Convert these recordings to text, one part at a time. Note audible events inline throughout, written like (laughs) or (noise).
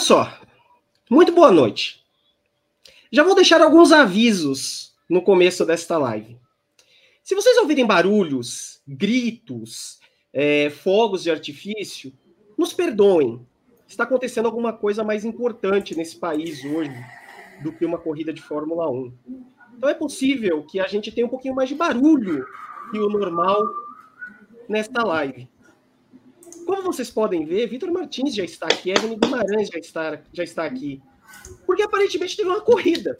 Olha só. Muito boa noite. Já vou deixar alguns avisos no começo desta live. Se vocês ouvirem barulhos, gritos, é, fogos de artifício, nos perdoem. Está acontecendo alguma coisa mais importante nesse país hoje do que uma corrida de Fórmula 1. Então é possível que a gente tenha um pouquinho mais de barulho que o normal nesta live. Como vocês podem ver, Vitor Martins já está aqui, Evelyn Guimarães já está, já está aqui. Porque aparentemente teve uma corrida.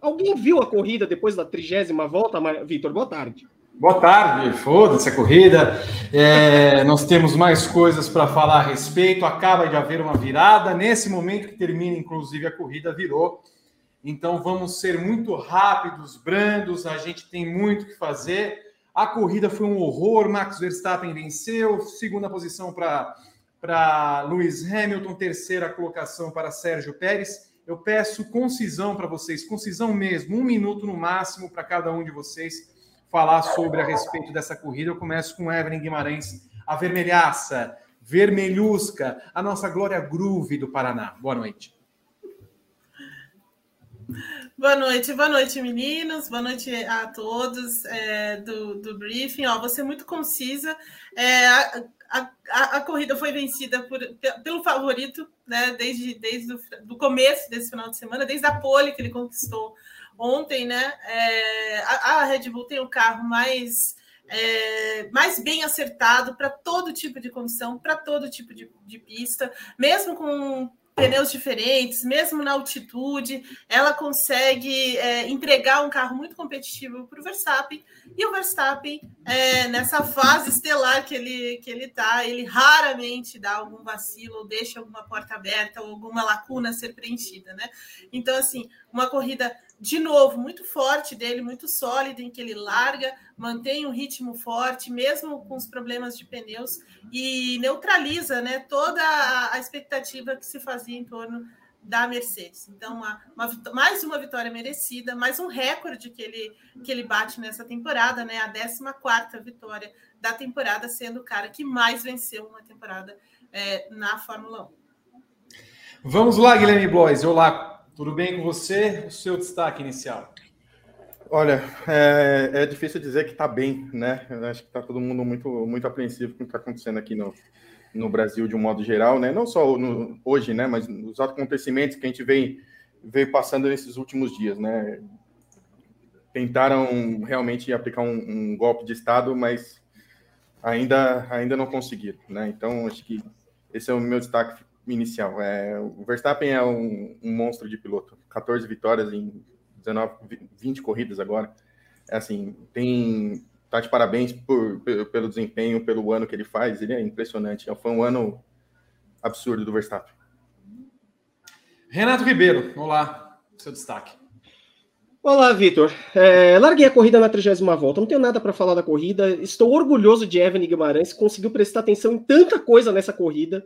Alguém viu a corrida depois da trigésima volta? Vitor, boa tarde. Boa tarde, foda-se a corrida. É, (laughs) nós temos mais coisas para falar a respeito. Acaba de haver uma virada. Nesse momento que termina, inclusive, a corrida virou. Então vamos ser muito rápidos, brandos. A gente tem muito que fazer. A corrida foi um horror. Max Verstappen venceu. Segunda posição para Lewis Hamilton. Terceira colocação para Sérgio Pérez. Eu peço concisão para vocês, concisão mesmo, um minuto no máximo para cada um de vocês falar sobre a respeito dessa corrida. Eu começo com Evelyn Guimarães, a vermelhaça, vermelhusca, a nossa Glória Groove do Paraná. Boa noite. Boa noite, boa noite, meninos. Boa noite a todos é, do, do briefing. Ó, ser muito concisa. É, a, a, a, corrida foi vencida por, pelo favorito, né? Desde, desde o começo desse final de semana, desde a pole que ele conquistou ontem, né? É, a, a, Red Bull tem o carro mais, é, mais bem acertado para todo tipo de condição, para todo tipo de, de pista, mesmo com pneus diferentes, mesmo na altitude, ela consegue é, entregar um carro muito competitivo para o Verstappen. E o Verstappen, é, nessa fase estelar que ele que ele está, ele raramente dá algum vacilo ou deixa alguma porta aberta ou alguma lacuna ser preenchida, né? Então, assim, uma corrida de novo, muito forte dele, muito sólido, em que ele larga, mantém um ritmo forte, mesmo com os problemas de pneus, e neutraliza né, toda a expectativa que se fazia em torno da Mercedes. Então, uma, uma, mais uma vitória merecida, mais um recorde que ele, que ele bate nessa temporada, né? A 14 vitória da temporada, sendo o cara que mais venceu uma temporada é, na Fórmula 1. Vamos lá, Guilherme Blois. Olá, tudo bem com você? O seu destaque inicial? Olha, é, é difícil dizer que está bem, né? Eu acho que está todo mundo muito, muito apreensivo com o que está acontecendo aqui no, no Brasil de um modo geral, né? Não só no, hoje, né? Mas os acontecimentos que a gente vem veio passando nesses últimos dias, né? Tentaram realmente aplicar um, um golpe de Estado, mas ainda, ainda não conseguiram, né? Então, acho que esse é o meu destaque inicial. É, o Verstappen é um, um, monstro de piloto. 14 vitórias em 19, 20 corridas agora. É assim, tem tá de parabéns por, pelo desempenho, pelo ano que ele faz. Ele é impressionante. Foi um ano absurdo do Verstappen. Renato Ribeiro, olá, seu destaque. Olá, Vitor. É, larguei a corrida na 30 volta. Não tenho nada para falar da corrida. Estou orgulhoso de Evan Guimarães, que conseguiu prestar atenção em tanta coisa nessa corrida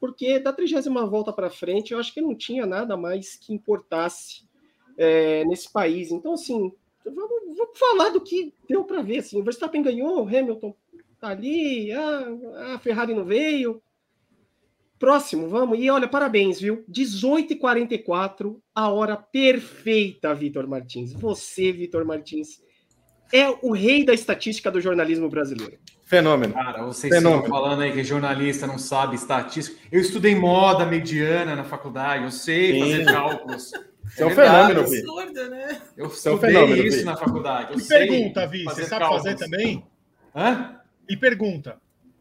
porque da trigésima volta para frente eu acho que não tinha nada mais que importasse é, nesse país. Então, assim, vamos, vamos falar do que deu para ver. Assim, o Verstappen ganhou, o Hamilton tá ali, ah, a Ferrari não veio. Próximo, vamos. E olha, parabéns, viu? 18h44, a hora perfeita, Vitor Martins. Você, Vitor Martins, é o rei da estatística do jornalismo brasileiro. Fenômeno. Cara, vocês Fenômeno. estão falando aí que jornalista não sabe estatística. Eu estudei moda mediana na faculdade, eu sei Sim. fazer cálculos. Isso é um fenômeno, Vi. Absurdo, né? Eu estudei é um fenômeno, isso Vi. na faculdade. Eu e pergunta, Vi, você sabe cálculos. fazer também? Hã? E pergunta.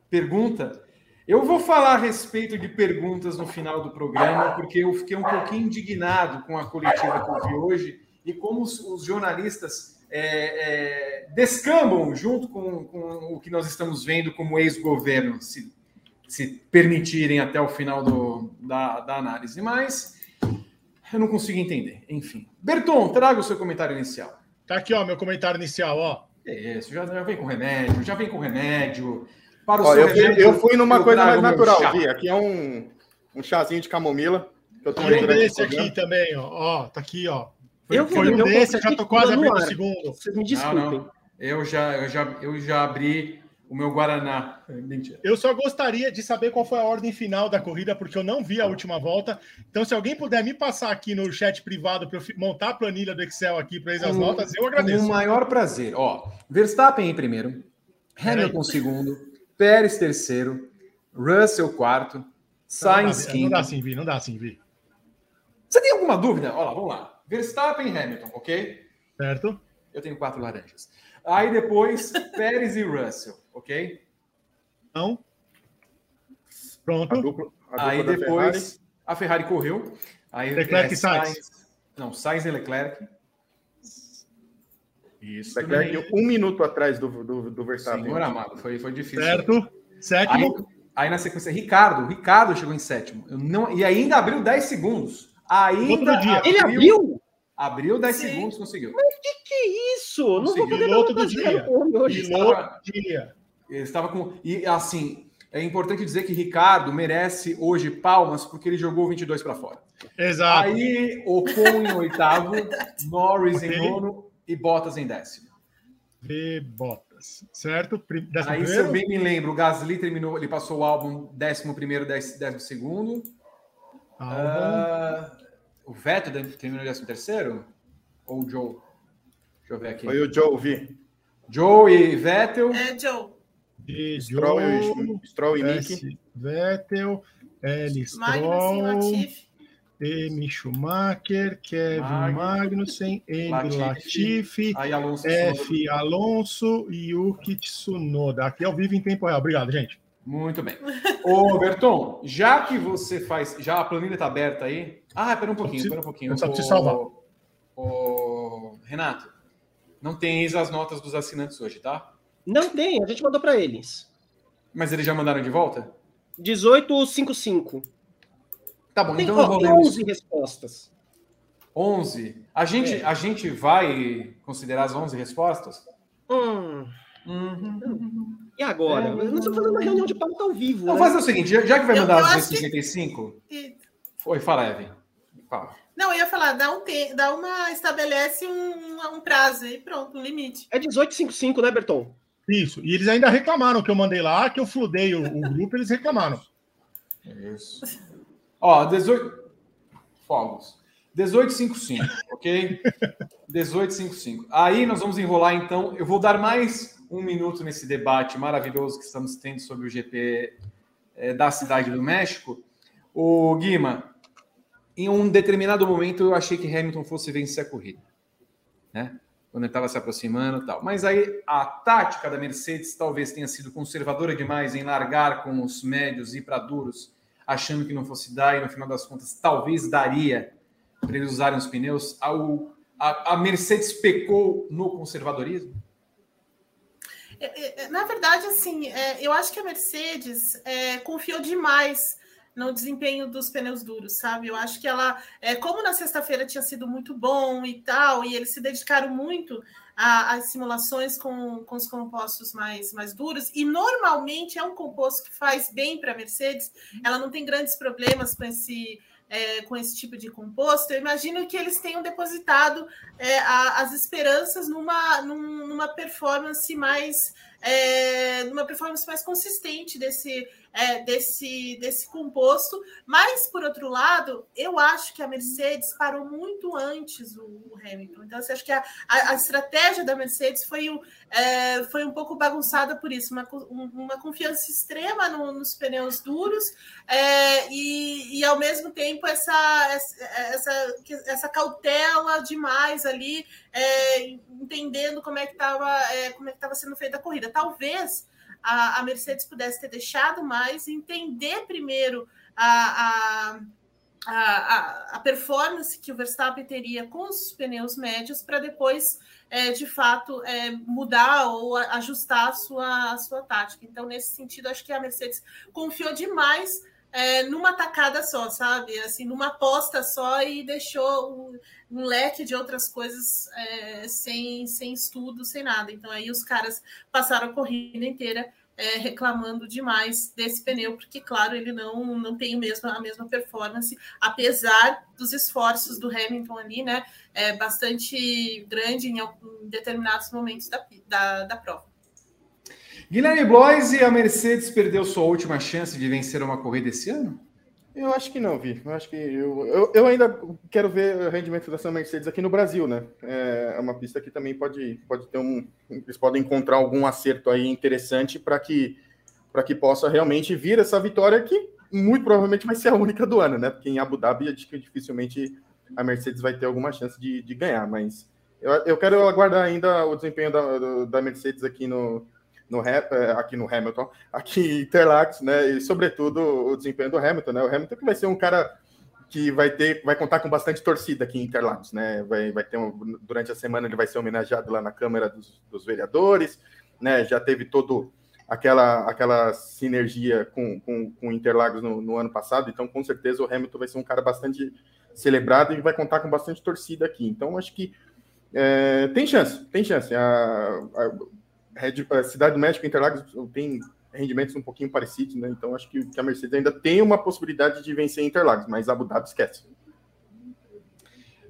Pergunta? Eu vou falar a respeito de perguntas no final do programa, porque eu fiquei um pouquinho indignado com a coletiva que eu vi hoje e como os, os jornalistas é, é, descambam junto com, com, o que nós estamos vendo como ex-governo, se, se permitirem até o final do, da, da análise. Mas eu não consigo entender. Enfim. Berton, traga o seu comentário inicial. Tá aqui, ó, meu comentário inicial, ó. É isso, já, já vem com remédio, já vem com remédio. Para o ó, eu, fui, eu fui numa coisa mais natural, Vi. Aqui é um, um chazinho de camomila. Eu tô esse aqui também, ó. ó. Tá aqui, ó. Foi, eu foi um desse, já tô quase abrindo o segundo. Vocês me desculpem. Não, não. Eu, já, eu, já, eu já abri o meu Guaraná. Mentira. Eu só gostaria de saber qual foi a ordem final da corrida, porque eu não vi a última volta. Então, se alguém puder me passar aqui no chat privado para eu montar a planilha do Excel aqui para as notas, eu agradeço. Com o maior prazer. Ó, Verstappen em primeiro, Hamilton segundo, Pérez terceiro, Russell quarto, Sainz quinto. Não dá assim, Vi, não dá assim, Vi. Você tem alguma dúvida? Olha lá, vamos lá. Verstappen e Hamilton, ok? Certo. Eu tenho quatro laranjas. Aí depois, (laughs) Pérez e Russell, ok? Não. Pronto. A dupla, a dupla Aí depois, Ferrari. a Ferrari correu. Aí, Leclerc e Sainz. Não, Sainz e Leclerc. Isso. Leclerc um minuto atrás do, do, do Verstappen. Senhor amado, foi, foi difícil. Certo. Aí, Sétimo. aí na sequência, Ricardo. Ricardo chegou em sétimo. Eu não, e ainda abriu 10 segundos. Ainda Outro dia. Ele abriu? Abriu 10 Sim. segundos, conseguiu. Que que isso? Não vou Conseguiu. poder Piloto do dia. hoje. Piloto dia. Ele estava com. E assim, é importante dizer que Ricardo merece hoje palmas porque ele jogou 22 para fora. Exato. Aí, Ocon em oitavo, (laughs) Norris em nono e Bottas em décimo. V Bottas. Certo? Décimo Aí, se eu primeiro. bem me lembro, o Gasly terminou, ele passou o álbum décimo primeiro, décimo, décimo segundo. Albon. Vettel terminou em décimo terceiro? Ou o Joe? Deixa eu ver aqui. Foi o Joe, vi. Joe e Vettel. É, Joe. E Stroll, Joe, e, Stroll e Nick. S. Vettel, L. Magnussen, Stroll, Latifi. M. Schumacher, Kevin Magnussen, Magnussen, M. Latifi. Latifi, Aí Alonso. F. Alonso e Yuki Tsunoda. Aqui ao vivo em tempo real. Obrigado, gente. Muito bem. Ô, Berton, já que você faz. Já a planilha está aberta aí. Ah, pera um pouquinho, preciso- pera um pouquinho. eu só preciso salvar. ô, Renato, não tem as notas dos assinantes hoje, tá? Não tem, a gente mandou para eles. Mas eles já mandaram de volta? 1855. Tá bom, Tem então eu ó, vou tem ler 11 respostas. 11. A gente, É. a gente vai considerar as 11 respostas? Hum, Uhum. E agora? É. Nós estamos fazendo uma reunião de pauta ao vivo. Então né? fazer o seguinte, já já que vai mandar eu as acho que- 255, E- foi, fala, Evan. Fala. Não, eu ia falar, dá um te... dá uma. estabelece um, um prazo e pronto, um limite. É 1855, né, Berton? Isso. E eles ainda reclamaram que eu mandei lá, que eu fludei o, o grupo, eles reclamaram. Isso. Ó, 18. Fogos. 1855, ok? 1855. Aí nós vamos enrolar, então. Eu vou dar mais um minuto nesse debate maravilhoso que estamos tendo sobre o GP eh, da Cidade do México. O Guima, em um determinado momento eu achei que Hamilton fosse vencer a corrida, né? Quando ele estava se aproximando tal. Mas aí a tática da Mercedes talvez tenha sido conservadora demais em largar com os médios e para duros, achando que não fosse dar, e no final das contas talvez daria para eles usarem os pneus. A, a- a Mercedes pecou no conservadorismo? É, é, Na verdade, assim, é, eu acho que a Mercedes confiou demais no desempenho dos pneus duros, sabe? Eu acho que ela, é, como na sexta-feira tinha sido muito bom e tal, e eles se dedicaram muito às simulações com, com os compostos mais, mais duros, e normalmente é um composto que faz bem para a Mercedes, ela não tem grandes problemas com esse. É, com esse tipo de composto, eu imagino que eles tenham depositado é, a- as esperanças numa, num- numa performance mais é, numa performance mais consistente desse, é, desse, desse composto. Mas, por outro lado, eu acho que a Mercedes parou muito antes o, o Hamilton. Então, assim, acho que a, a, a estratégia da Mercedes foi, o, é, foi um pouco bagunçada por isso, uma, um- uma confiança extrema no- nos pneus duros é, e, e, ao mesmo tempo, essa, essa, essa, cautela demais ali é, entendendo como é que estava como é que estava sendo feita a corrida. Talvez a, a Mercedes pudesse ter deixado mais, entender primeiro a, a, a, a performance que o Verstappen teria com os pneus médios para depois, é, de fato, é, mudar ou ajustar a sua, a sua tática. Então, nesse sentido, acho que a Mercedes confiou demais é, numa tacada só, sabe? Assim, numa aposta só e deixou um, um leque de outras coisas é, sem, sem estudo, sem nada. Então aí os caras passaram a corrida inteira é, reclamando demais desse pneu, porque, claro, ele não, não tem mesmo, a mesma performance, apesar dos esforços do Hamilton ali, né? É, bastante grande em, em determinados momentos da, da, da prova. Guilherme Bloise, a Mercedes perdeu sua última chance de vencer uma corrida esse ano? Eu acho que não, Vi. Eu acho que eu, eu, eu, ainda quero ver o rendimento dessa Mercedes aqui no Brasil, né? É uma pista que também pode, pode ter um. Eles podem encontrar algum acerto aí interessante para que para que possa realmente vir essa vitória que muito provavelmente vai ser a única do ano, né? Porque em Abu Dhabi acho que dificilmente a Mercedes vai ter alguma chance de, de ganhar, mas eu, eu quero aguardar ainda o desempenho da, da Mercedes aqui no, no é, aqui no Hamilton, aqui em Interlagos, né? E sobretudo o desempenho do Hamilton, né? O Hamilton que vai ser um cara que vai ter, vai contar com bastante torcida aqui em Interlagos, né? Vai, vai ter um, durante a semana ele vai ser homenageado lá na Câmara dos, dos Vereadores, né? Já teve todo aquela aquela sinergia com, com, com Interlagos no, no, ano passado, então com certeza o Hamilton vai ser um cara bastante celebrado e vai contar com bastante torcida aqui. Então acho que é, tem chance, tem chance. A, a, a Cidade do México e Interlagos tem rendimentos um pouquinho parecidos, né? Então acho que, que a Mercedes ainda tem uma possibilidade de vencer Interlagos, mas Abu Dhabi esquece.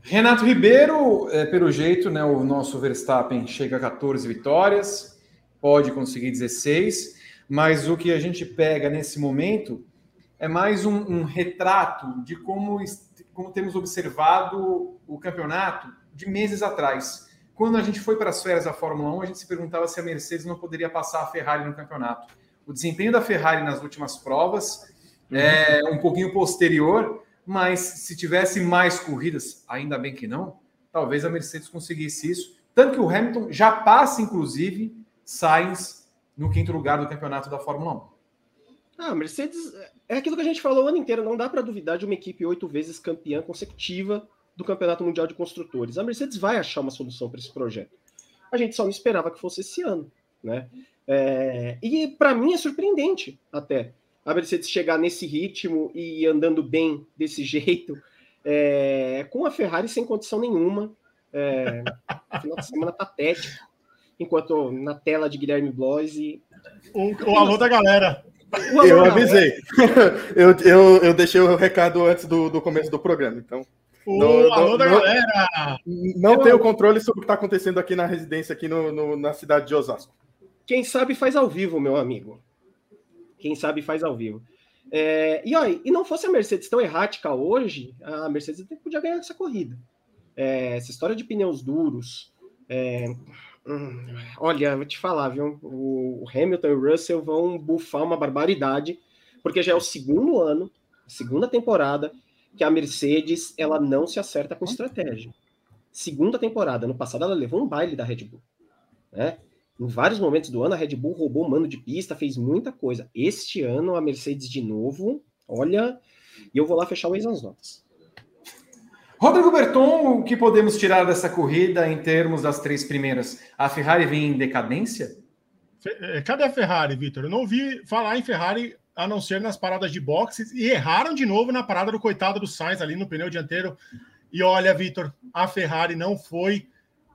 Renato Ribeiro, é, pelo jeito, né, o nosso Verstappen chega a 14 vitórias, pode conseguir 16, mas o que a gente pega nesse momento é mais um, um retrato de como, como temos observado o campeonato de meses atrás. Quando a gente foi para as férias da Fórmula 1, a gente se perguntava se a Mercedes não poderia passar a Ferrari no campeonato. O desempenho da Ferrari nas últimas provas uhum. é um pouquinho posterior, mas se tivesse mais corridas, ainda bem que não, talvez a Mercedes conseguisse isso. Tanto que o Hamilton já passa, inclusive, Sainz no quinto lugar do campeonato da Fórmula 1. Ah, a Mercedes é aquilo que a gente falou o ano inteiro. Não dá para duvidar de uma equipe oito vezes campeã consecutiva do Campeonato Mundial de Construtores. A Mercedes vai achar uma solução para esse projeto. A gente só não esperava que fosse esse ano, né? É, e para mim é surpreendente até a Mercedes chegar nesse ritmo e andando bem desse (laughs) jeito, é, com a Ferrari sem condição nenhuma. É, final de semana patético. Enquanto na tela de Guilherme Bloise. O, o alô da galera. eu avisei. (laughs) eu, eu, eu deixei o recado antes do, do começo do programa, então. O no, alô no, da no, galera! Não tenho controle sobre o que está acontecendo aqui na residência, aqui no, no, na cidade de Osasco. Quem sabe faz ao vivo, meu amigo. Quem sabe faz ao vivo. É, e, olha, e não fosse a Mercedes tão errática hoje, a Mercedes podia ganhar essa corrida. É, essa história de pneus duros. É, hum, olha, vou te falar, viu? O, o Hamilton e o Russell vão bufar uma barbaridade, porque já é o segundo ano, segunda temporada, que a Mercedes ela não se acerta com estratégia. Segunda temporada, no passado ela levou um baile da Red Bull. Né? Em vários momentos do ano, a Red Bull roubou mano de pista, fez muita coisa. Este ano, a Mercedes de novo, olha, e eu vou lá fechar o ex nas notas. Rodrigo Berton, o que podemos tirar dessa corrida em termos das três primeiras? A Ferrari vem em decadência? Eh, cadê a Ferrari, Vitor? Eu não ouvi falar em Ferrari a não ser nas paradas de boxes, e erraram de novo na parada do coitado do Sainz ali no pneu dianteiro. E olha, Vitor, a Ferrari não foi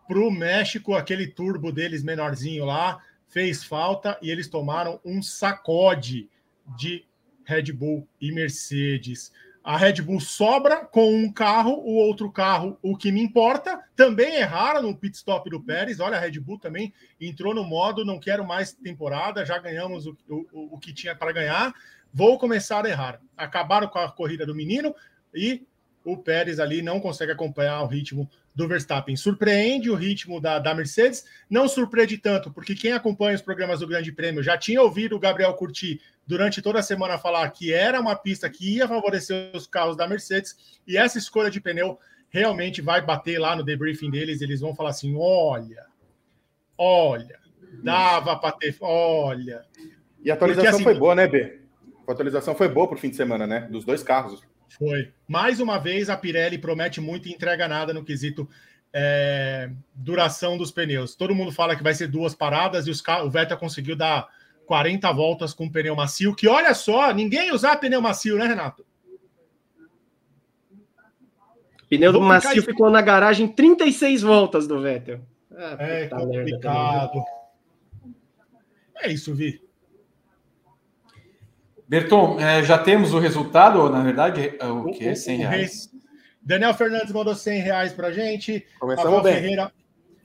para o México, aquele turbo deles menorzinho lá, fez falta e eles tomaram um sacode de Red Bull e Mercedes. A Red Bull sobra com um carro, o outro carro, o que me importa, também erraram no pit stop do Pérez. Olha, a Red Bull também entrou no modo não quero mais temporada, já ganhamos o, o, o que tinha para ganhar, vou começar a errar. Acabaram com a corrida do menino e o Pérez ali não consegue acompanhar o ritmo do Verstappen. Surpreende o ritmo da, da Mercedes, não surpreende tanto, porque quem acompanha os programas do Grande Prêmio já tinha ouvido o Gabriel Curti durante toda a semana falar que era uma pista que ia favorecer os carros da Mercedes, e essa escolha de pneu realmente vai bater lá no debriefing deles, eles vão falar assim: olha, olha, dava para ter, olha. E a atualização porque, assim, foi boa, né, B? A atualização foi boa para o fim de semana, né? Dos dois carros. Foi. Mais uma vez, a Pirelli promete muito e entrega nada no quesito é, duração dos pneus. Todo mundo fala que vai ser duas paradas e os, o Vettel conseguiu dar 40 voltas com pneu macio, que olha só, ninguém usar pneu macio, né, Renato? Pneu do macio ficou na garagem 36 voltas do Vettel. Ah, é complicado. Merda, é isso, Vi. Berton, é, já temos o resultado, ou na verdade, é o que? 100 reais. Daniel Fernandes mandou 100 reais pra gente. Começamos Rafael bem. Ferreira,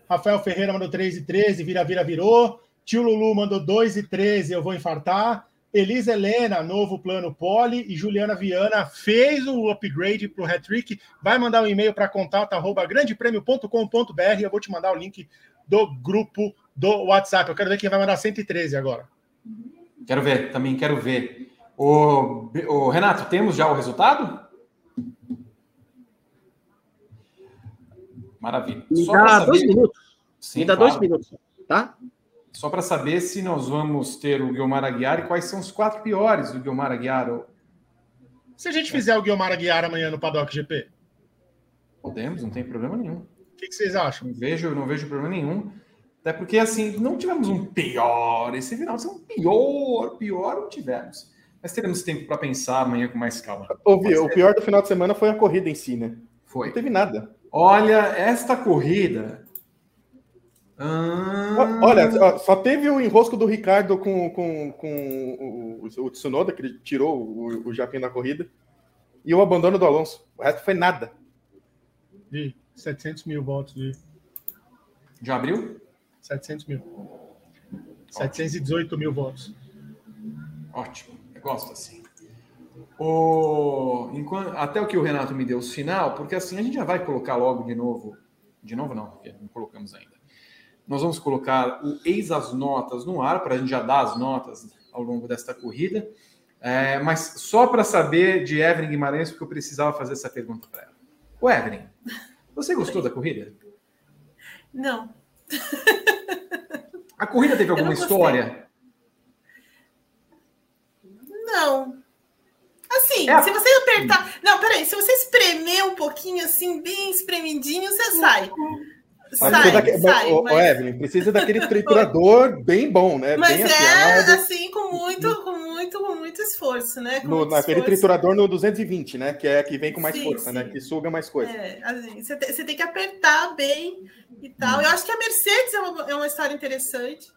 Rafael Ferreira mandou 3 e 13, vira, vira, virou. Tio Lulu mandou 2 e 13, eu vou infartar. Elisa Helena, novo plano Poli. E Juliana Viana fez o upgrade para o hat-trick. Vai mandar um e-mail para contato.grandepremio.com.br. Eu vou te mandar o link do grupo do WhatsApp. Eu quero ver quem vai mandar 113 agora. Quero ver, também quero ver. O, o Renato, temos já o resultado? Maravilha. Me Só dá saber... dois minutos. Sim, Me dá claro. dois minutos, tá? Só para saber se nós vamos ter o Guilmar Aguiar e quais são os quatro piores do Guilmar Aguiar. Se a gente fizer o Guilmar Aguiar amanhã no Paddock GP? Podemos, não tem problema nenhum. O que, que vocês acham? Não vejo, não vejo problema nenhum. Até porque, assim, não tivemos um pior. Esse final um pior, pior não tivemos. Mas teremos tempo para pensar amanhã com mais calma. Ouvi, o pior do final de semana foi a corrida em si, né? Foi. Não teve nada. Olha, esta corrida. Ah... Olha, só teve o enrosco do Ricardo com, com, com o, o Tsunoda, que ele tirou o, o Japim da corrida, e o abandono do Alonso. O resto foi nada. De 700 mil votos. De... Já abriu? 700 mil. Ótimo. 718 mil votos. Ótimo, gosto assim. O, enquanto, até o que o Renato me deu o sinal, porque assim a gente já vai colocar logo de novo, de novo não, porque não colocamos ainda. Nós vamos colocar o ex as notas no ar para a gente já dar as notas ao longo desta corrida. É, mas só para saber de Evelyn Guimarães, porque eu precisava fazer essa pergunta para ela. O Evelyn, você gostou da corrida? Não. A corrida teve alguma história? Não. Assim, é. se você apertar. Não, peraí, se você espremer um pouquinho assim, bem espremidinho, você sai. Sai, daquele, sai, o, mas... Evelyn, precisa daquele (laughs) triturador bem bom, né? Mas bem é afiado. assim, com muito, com muito, com muito esforço, né? Com no, muito naquele esforço. triturador no 220, né? Que é que vem com mais sim, força, né? sim. né? Que suga mais coisa. É, assim, você, tem, você tem que apertar bem e tal. Hum. Eu acho que a Mercedes é uma, é uma história interessante.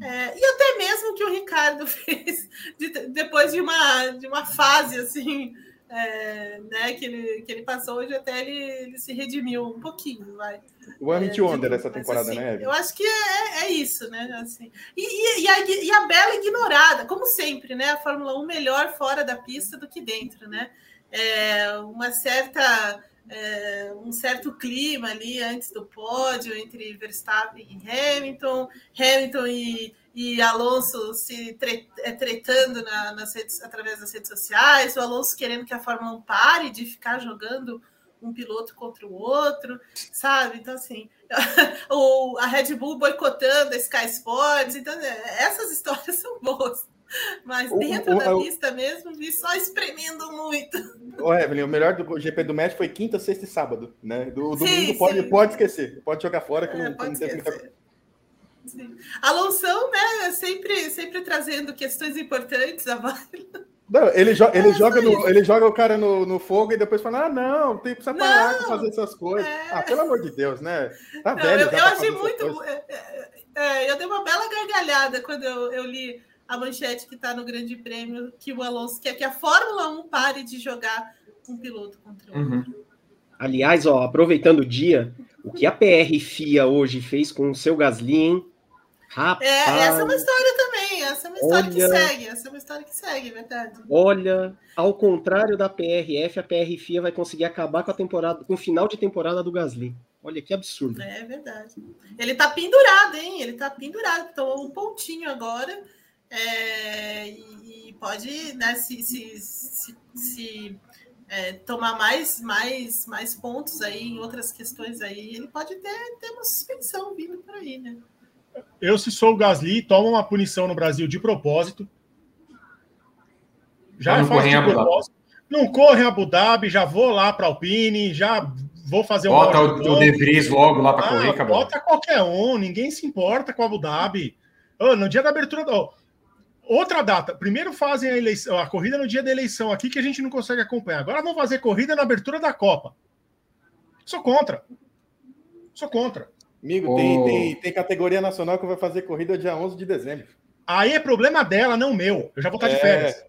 É, e até mesmo que o Ricardo (laughs) fez de, depois de uma, de uma fase assim é, né, que, ele, que ele passou hoje, até ele, ele se redimiu um pouquinho. Vai. O Hit é, Wonder essa temporada, assim, né? Eu acho que é, é isso, né? Assim. E, e, e, a, e a Bela ignorada, como sempre, né? A Fórmula 1 melhor fora da pista do que dentro, né? É, uma certa é, um certo clima ali antes do pódio entre Verstappen e Hamilton, Hamilton e, e Alonso se é, tretando na, nas redes, através das redes sociais, o Alonso querendo que a Fórmula 1 pare de ficar jogando um piloto contra o outro, sabe? Então, assim, (laughs) o, a Red Bull boicotando a Sky Sports, então, essas histórias (laughs) são boas. Mas dentro o, o, da o, pista mesmo, vi só espremendo muito. O Evelyn, o melhor do GP do México foi quinta, sexta e sábado, né? Do sim, domingo pode, pode esquecer, pode jogar fora que é, não, não tem muita... Sim. Alonso, né, sempre, sempre trazendo questões importantes a Não, ele, jo ele, é joga no, ele joga o cara no, no fogo e depois fala: Ah, não, tem que parar de fazer essas coisas. É... Ah, pelo amor de Deus, né? Tá não, velho. Eu, eu achei muito. É, é, é, eu dei uma bela gargalhada quando eu, eu li a manchete que está no Grande Prêmio, que o Alonso quer que a Fórmula 1 pare de jogar um piloto contra o outro. Uhum. Aliás, ó, aproveitando o dia, o que a PR FIA hoje fez com o seu Gasly, hein? Rapaz, é, essa é uma história também, essa é uma história olha, que segue, essa é uma história que segue, é verdade. Olha, ao contrário da PRF, a PR FIA vai conseguir acabar com a temporada, com o final de temporada do Gasly. Olha que absurdo. É verdade. Ele tá pendurado, hein? Ele tá pendurado, tomou um pontinho agora. É, e, e, pode né, se, se, se, se é, tomar mais, mais, mais pontos aí em outras questões aí, ele pode ter, ter uma suspensão vindo por aí, né? Eu, se sou o Gasly, tomo uma punição no Brasil de propósito. Já não faço de propósito. Não corre em Abu Dhabi, já vou lá para Alpine, já vou fazer um. Bota o, o De Vries logo lá para ah, correr, acabou. Bota qualquer um, ninguém se importa com Abu Dhabi. Oh, no dia da abertura. Oh, Outra data. Primeiro fazem a eleição, a corrida no dia da eleição aqui que a gente não consegue acompanhar. Agora vão fazer corrida na abertura da Copa. Sou contra. Sou contra. Amigo, oh. tem, tem, tem, categoria nacional que vai fazer corrida dia 11 de dezembro. Aí é problema dela, não meu. Eu já vou estar é... de férias.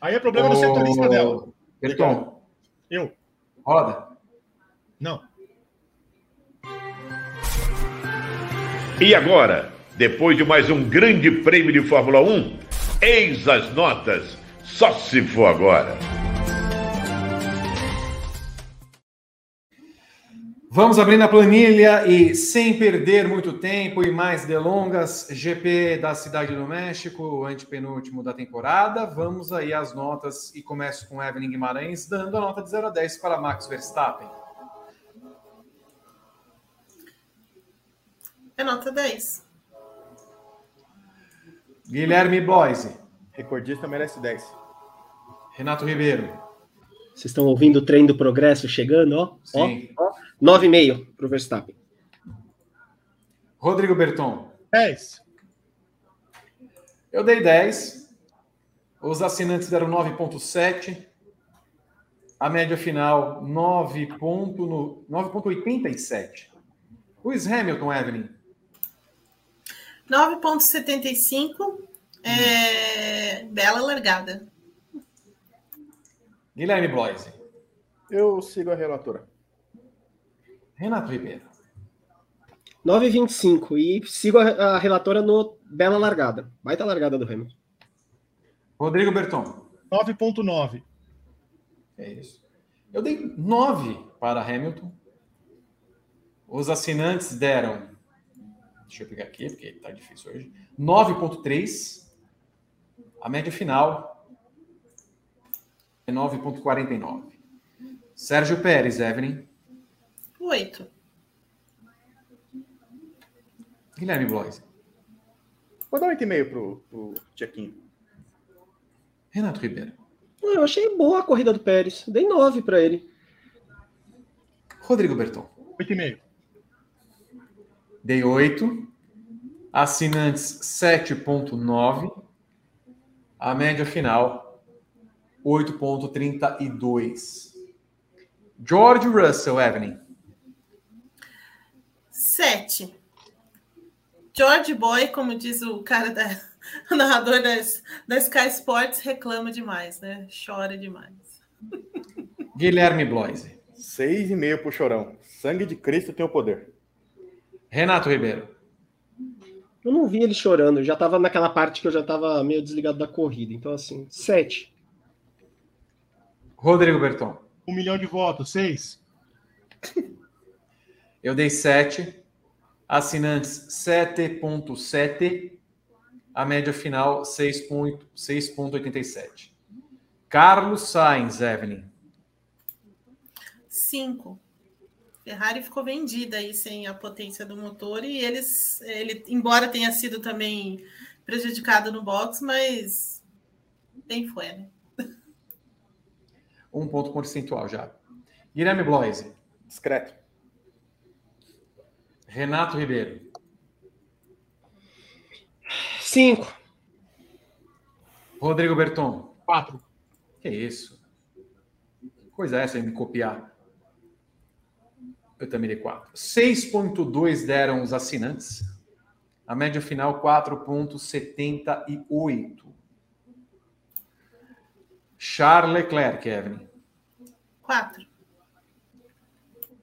Aí é problema oh. do setorista dela. Berton. Eu. Roda. Não. E agora? Depois de mais um grande prêmio de Fórmula 1, eis as notas. Só se for agora. Vamos abrindo a planilha e sem perder muito tempo e mais delongas, GP da Cidade do México, antepenúltimo da temporada. Vamos aí às notas e começo com Evelyn Guimarães, dando a nota de 0 a 10 para Max Verstappen. É nota 10. Guilherme Bloise. Recordista merece 10. Renato Ribeiro. Vocês estão ouvindo o trem do progresso chegando, ó? Sim. Ó, ó. 9,5 para o Verstappen. Rodrigo Berton. 10. Eu dei 10. Os assinantes deram 9,7. A média final, 9,87. Luiz Hamilton, Evelyn. 9,75. É... Bela largada. Guilherme Bloise. Eu sigo a relatora. Renato Ribeiro. 9,25. E sigo a, a, relatora no bela largada. Baita largada do Hamilton. Rodrigo Berton. 9,9. É isso. Eu dei 9 para Hamilton. Os assinantes deram. Deixa eu pegar aqui, porque está difícil hoje. 9,3. A média final é 9,49. Sérgio Pérez, Evelyn. Oito. Guilherme Blois. Vou dar oito e meio pro, pro Tchequinho. Renato Ribeiro. Eu achei boa a corrida do Pérez. Dei nove para ele. Rodrigo Berton. Oito e meio. Dei oito. Assinantes 7.9. A média final 8.32. George Russell, Evelyn. Sete. George Boy, como diz o cara da (laughs) o narrador das, da Sky Sports, reclama demais, né? Chora demais. Guilherme Bloise. Seis e meio pro Chorão. Sangue de Cristo tem o poder. Renato Ribeiro. Eu não vi ele chorando. já tava naquela parte que eu já tava meio desligado da corrida. Então, assim, sete. Rodrigo Berton. Um milhão de votos, seis. (laughs) Eu dei 7. Assinantes 7.7. A média final 6.87. Carlos Sainz, Evelyn. 5. Ferrari ficou vendida aí sem a potência do motor e eles, ele, embora tenha sido também prejudicado no box, mas bem foi, né? Um ponto percentual já. Guilherme Bloise. Discreto. Renato Ribeiro. Cinco. Rodrigo Berton. Quatro. Que isso? Coisa é essa me copiar. Eu também dei quatro. 6,2 deram os assinantes. A média final, 4,78. Charles Leclerc, Evelyn. Quatro.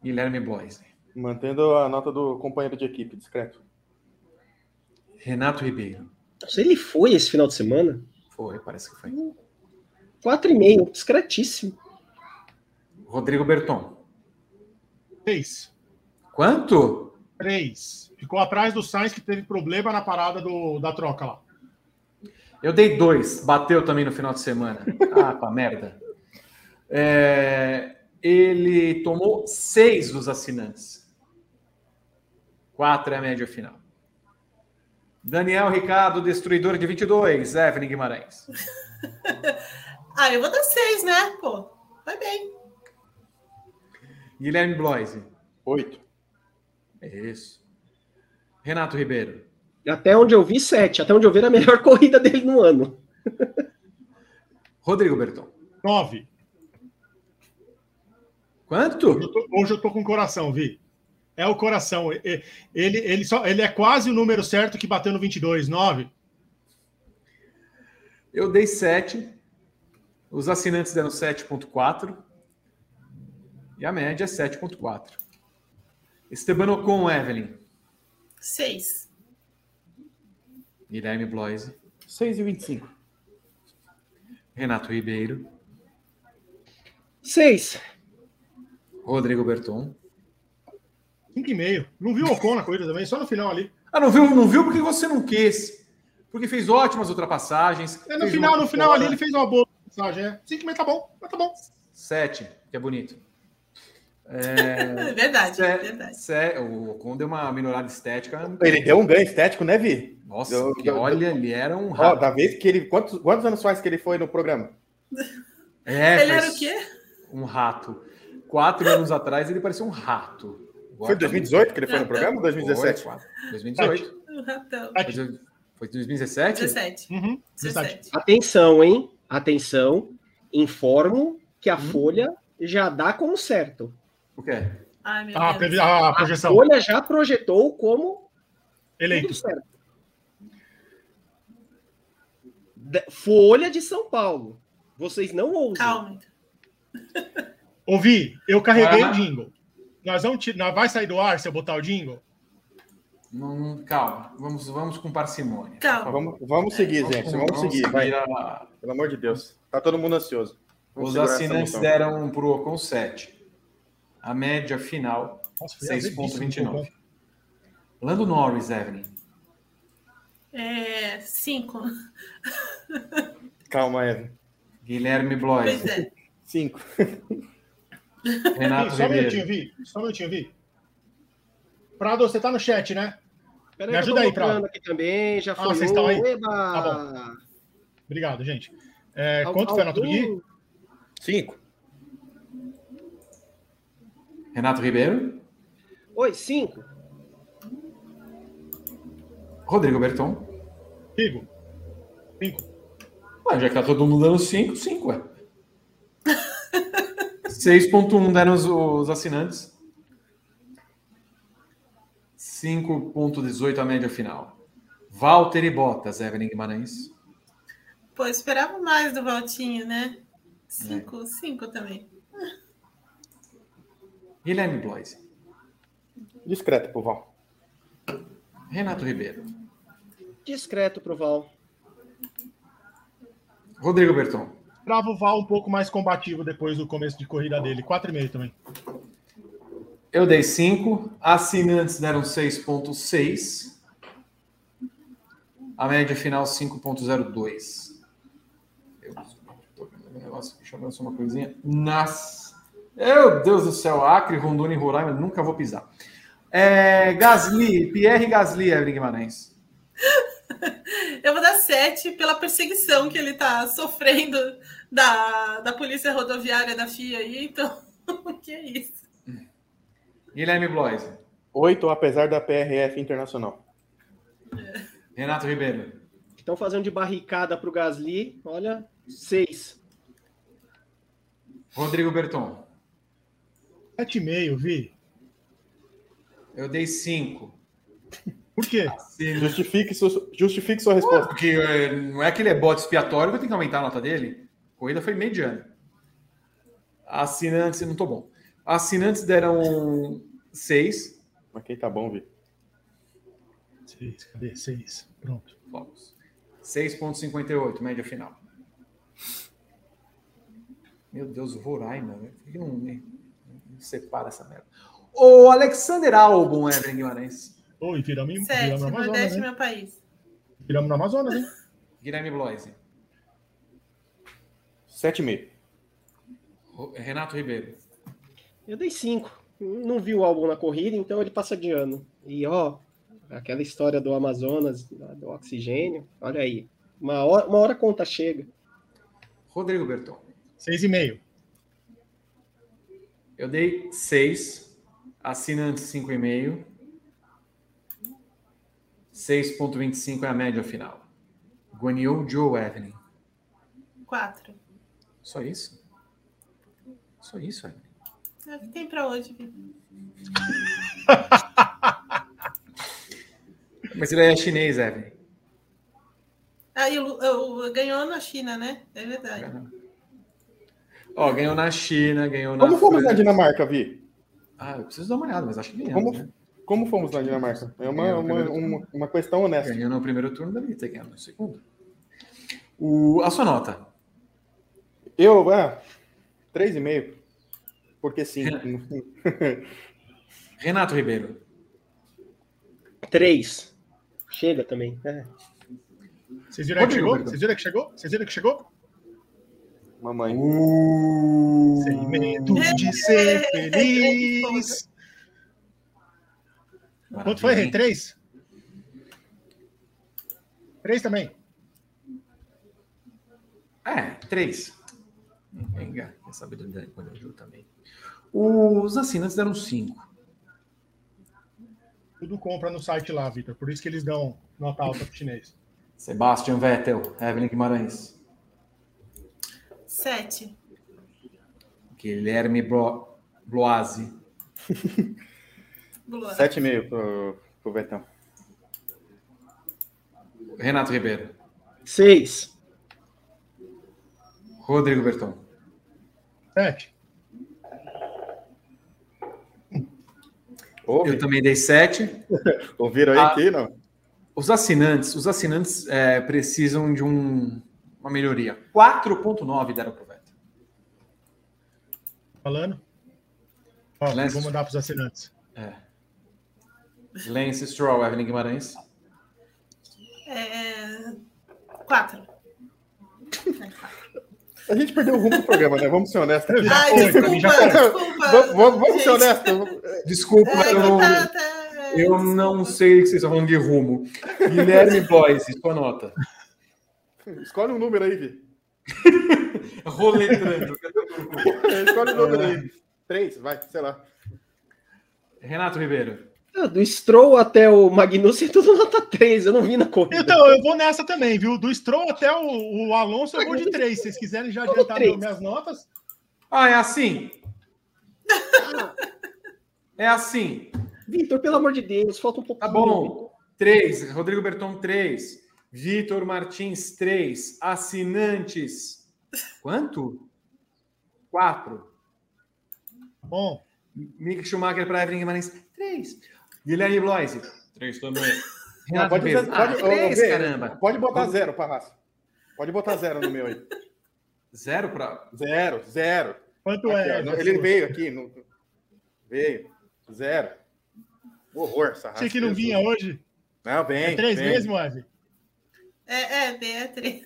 Guilherme Bloise. Mantendo a nota do companheiro de equipe, discreto. Renato Ribeiro. Se ele foi esse final de semana? Foi, parece que foi. Quatro e meio, discretíssimo. Rodrigo Berton. Três. Quanto? Três. Ficou atrás do Sainz que teve problema na parada do, da troca lá. Eu dei dois. Bateu também no final de semana. Ah, pra merda. É, ele tomou seis dos assinantes. Quatro é a média final. Daniel Ricardo, destruidor de 22. Evelyn Guimarães. (laughs) ah, eu vou dar seis, né? Pô, vai bem. Guilherme Bloise. Oito. É isso. Renato Ribeiro. Até onde eu vi, sete. Até onde eu vi a melhor (laughs) corrida dele no ano. Rodrigo Berton. Nove. Quanto? Hoje eu, tô, hoje eu tô com coração, Vi. É o coração. Ele, ele, só, ele é quase o número certo que bateu no 22, 9. Eu dei 7. Os assinantes deram 7,4. E a média é 7,4. Esteban Ocon, Evelyn. 6. Guilherme Bloise. 6 e 25. Renato Ribeiro. Seis. Rodrigo Berton. 5,5. Não viu o Ocon na corrida também, só no final ali. Ah, não viu? Não viu porque você não quis. Porque fez ótimas ultrapassagens. É, no final, no final fora. ali ele fez uma boa mensagem. É. 5,5 tá bom, mas tá bom. Sete, que é bonito. É (laughs) verdade, é verdade. Se- o Ocon deu uma melhorada estética. Ele deu um ganho estético, né, Vi? Nossa, Eu- que eu- olha, ele era um Ó, rato. da vez que ele. Quantos, quantos anos faz que ele foi no programa? (laughs) É, Ele era o quê? Um rato. Quatro anos atrás ele parecia um rato. Agora Foi tá 2018 que ele foi no programa ou Foi, 2017? quatro. 2018. O ratão. Foi, foi 2017? 17. Uhum. 17. Atenção, hein? Atenção. Informo que a Hum. Folha já dá como certo. O quê? Ai, meu A, Deus. previ- a A projeção. Folha já projetou como Eleito. Folha de São Paulo. Vocês não ousam. Calma. (laughs) Ouvi, eu carreguei Ah. o jingle. Nós vamos nós vai sair do ar se eu botar o jingle? Não, calma, vamos, vamos com parcimônia. Calma. Vamos, vamos seguir, Vamos gente. com- Vamos seguir. Vai. a- Pelo amor de Deus. Tá todo mundo ansioso. Vamos Os assinantes deram para o Ocon 7. A média final, Nossa, foi azevíssimo, 6,29. Lando Norris, Evelyn. É, 5. Calma, Evan. Guilherme Blois. é. Cinco. (laughs) Renato Vi, só um minutinho. Vi. Só um minutinho, Vi. Prado, você tá no chat, né? Peraí Me ajuda aí, Prado. aqui também. Já Ah, foi. vocês estão aí? Eba! Tá Obrigado, gente. É, quanto foi a nota do Gui? Cinco. Renato Ribeiro. Oi, cinco. Rodrigo Berton. Rigo. Cinco. Ué, já que tá todo mundo dando 5, 5, ué. (laughs) 6.1 deram os, os assinantes. 5.18 a média final. Walter e Bottas, Evelyn Guimarães. Pô, esperava mais do Valtinho, né? 5 5 também. Guilherme Bloise. Discreto pro Val. Renato Ribeiro. Discreto pro Val. Rodrigo Berton. Bravo o Val um pouco mais combativo depois do começo de corrida dele. 4,5 também. Eu dei 5. Assinantes deram 6.6. A média final 5.02. Eu tô vendo um negócio aqui, deixa eu ver só uma coisinha. Nas... Meu Deus do céu, Acre, Rondônia e Roraima, nunca vou pisar. É, Gasly, Pierre Gasly, Evelyn Guimarães. Eu vou dar 7 pela perseguição que ele tá sofrendo da, da polícia rodoviária da FIA aí, então, (laughs) que é isso? Guilherme Bloise. Oito, apesar da PRF internacional. Renato Ribeiro. Estão fazendo de barricada pro Gasly. Olha, seis. Rodrigo Berton. 7,5, Vi. Eu dei 5. Por quê? Justifique, su- justifique sua resposta. Porque é, não é que ele é bode expiatório que eu tenho que aumentar a nota dele. A corrida foi mediana. Assinantes, não tô bom. Assinantes deram 6. Mas quem tá bom, Vi? 6, cadê? 6. Pronto. Vamos. 6,58, média final. Meu Deus, o Roraima, velho. Por que não, não separa essa merda? O Alexander Albon, Evelyn Guimarães. Oi, viramos, em- 7, viramos no Amazonas, Nordeste, hein? meu país. Viramos no Amazonas, hein? Guilherme Bloise. Sete e meio. Ro- Renato Ribeiro. Eu dei cinco. Não vi o álbum na corrida, então ele passa de ano. E ó, aquela história do Amazonas, do oxigênio, olha aí. Uma hora, uma hora a conta chega. Rodrigo Berton. 6,5. Eu dei 6. Assinantes 5,5. 6,25 é a média final. Guanyu Joe Evelyn. 4. Só isso? Só isso, Evelyn. É o que tem pra hoje? (laughs) Mas ele é chinês, Evelyn. Ah, e o, o- ganhou na China, né? É verdade. Ó, ganhou na China, ganhou na. Como fomos na. Dinamarca, Vi? Ah, eu preciso dar uma olhada, mas acho que ganhamos, Como- né? Como fomos na Dinamarca? É uma, Ganhou uma, uma, uma questão honesta. Ganhou no primeiro turno, deve ter ganhado no segundo. O, a sua nota. Eu, ah, 3,5. Porque sim. Renato Ribeiro. Três. Chega também. É. Vocês viram que Rodrigo, chegou? Vocês viram que chegou? Vocês viram que chegou? Mamãe. Uh... Sem medo de ser feliz. Quanto foi, Rei? Três? Três também. É, três. Venga, essa habilidade quando eu também. Os assinantes deram cinco. Tudo compra no site lá, Vitor. Por isso que eles dão nota alta pro chinês. Sebastian Vettel, Evelyn Guimarães, Sete. Guilherme Blo... Bloise, Luana. 7,5 pro, pro Betão. Renato Ribeiro, Seis. Rodrigo Berton, Sete. Ouve? Eu também dei sete. (laughs) Ouviram aí Ah. aqui, não? Os assinantes, os assinantes é, precisam de um- uma melhoria. 4.9 deram pro Vettel. Falando? Ó, Lance. vou mandar pros assinantes. É. Lance Stroll, Evelyn Guimarães. É... Quatro. É, quatro. A gente perdeu o rumo do programa, né? Vamos ser honestos aqui. Já Ai, foi, desculpa, já foi. desculpa. Vamos, vamos- ser honestos. Desculpa, É, eu que não, tá- tá- eu não sei o que vocês estão falando de rumo. Guilherme Bloise, sua nota. Escolhe um número aí, Vi. (laughs) Roletrando. Escolhe um número aí. Três, vai, sei lá. Renato Ribeiro. Ah, Do Stroll até o Magnussen, é tudo nota 3. Eu não vi na corrida. Então, eu vou nessa também, viu? Do Stroll até o, o Alonso, eu vou de três. Se vocês quiserem já adiantar minhas notas. Ah, é assim? É assim. Vitor, pelo amor de Deus, falta um pouco. Tá bom. Três. Rodrigo Berton, três. Vitor Martins, três. Assinantes. Quanto? Quatro. Bom, Mick Schumacher para Evelyn Guimarães, três. Guilherme Bloise, três também. Não, (laughs) Renato pode, pode, ah, três, Vê, caramba. pode botar zero, Parraço. Pode botar zero no meu aí. Zero para... Zero, zero. quanto Aqui, é? ó, ele veio aqui. no- Veio. Zero. Horror, essa Achei que não vinha hoje. Não, vem. É três vem. mesmo, Eve? É, é, B é três.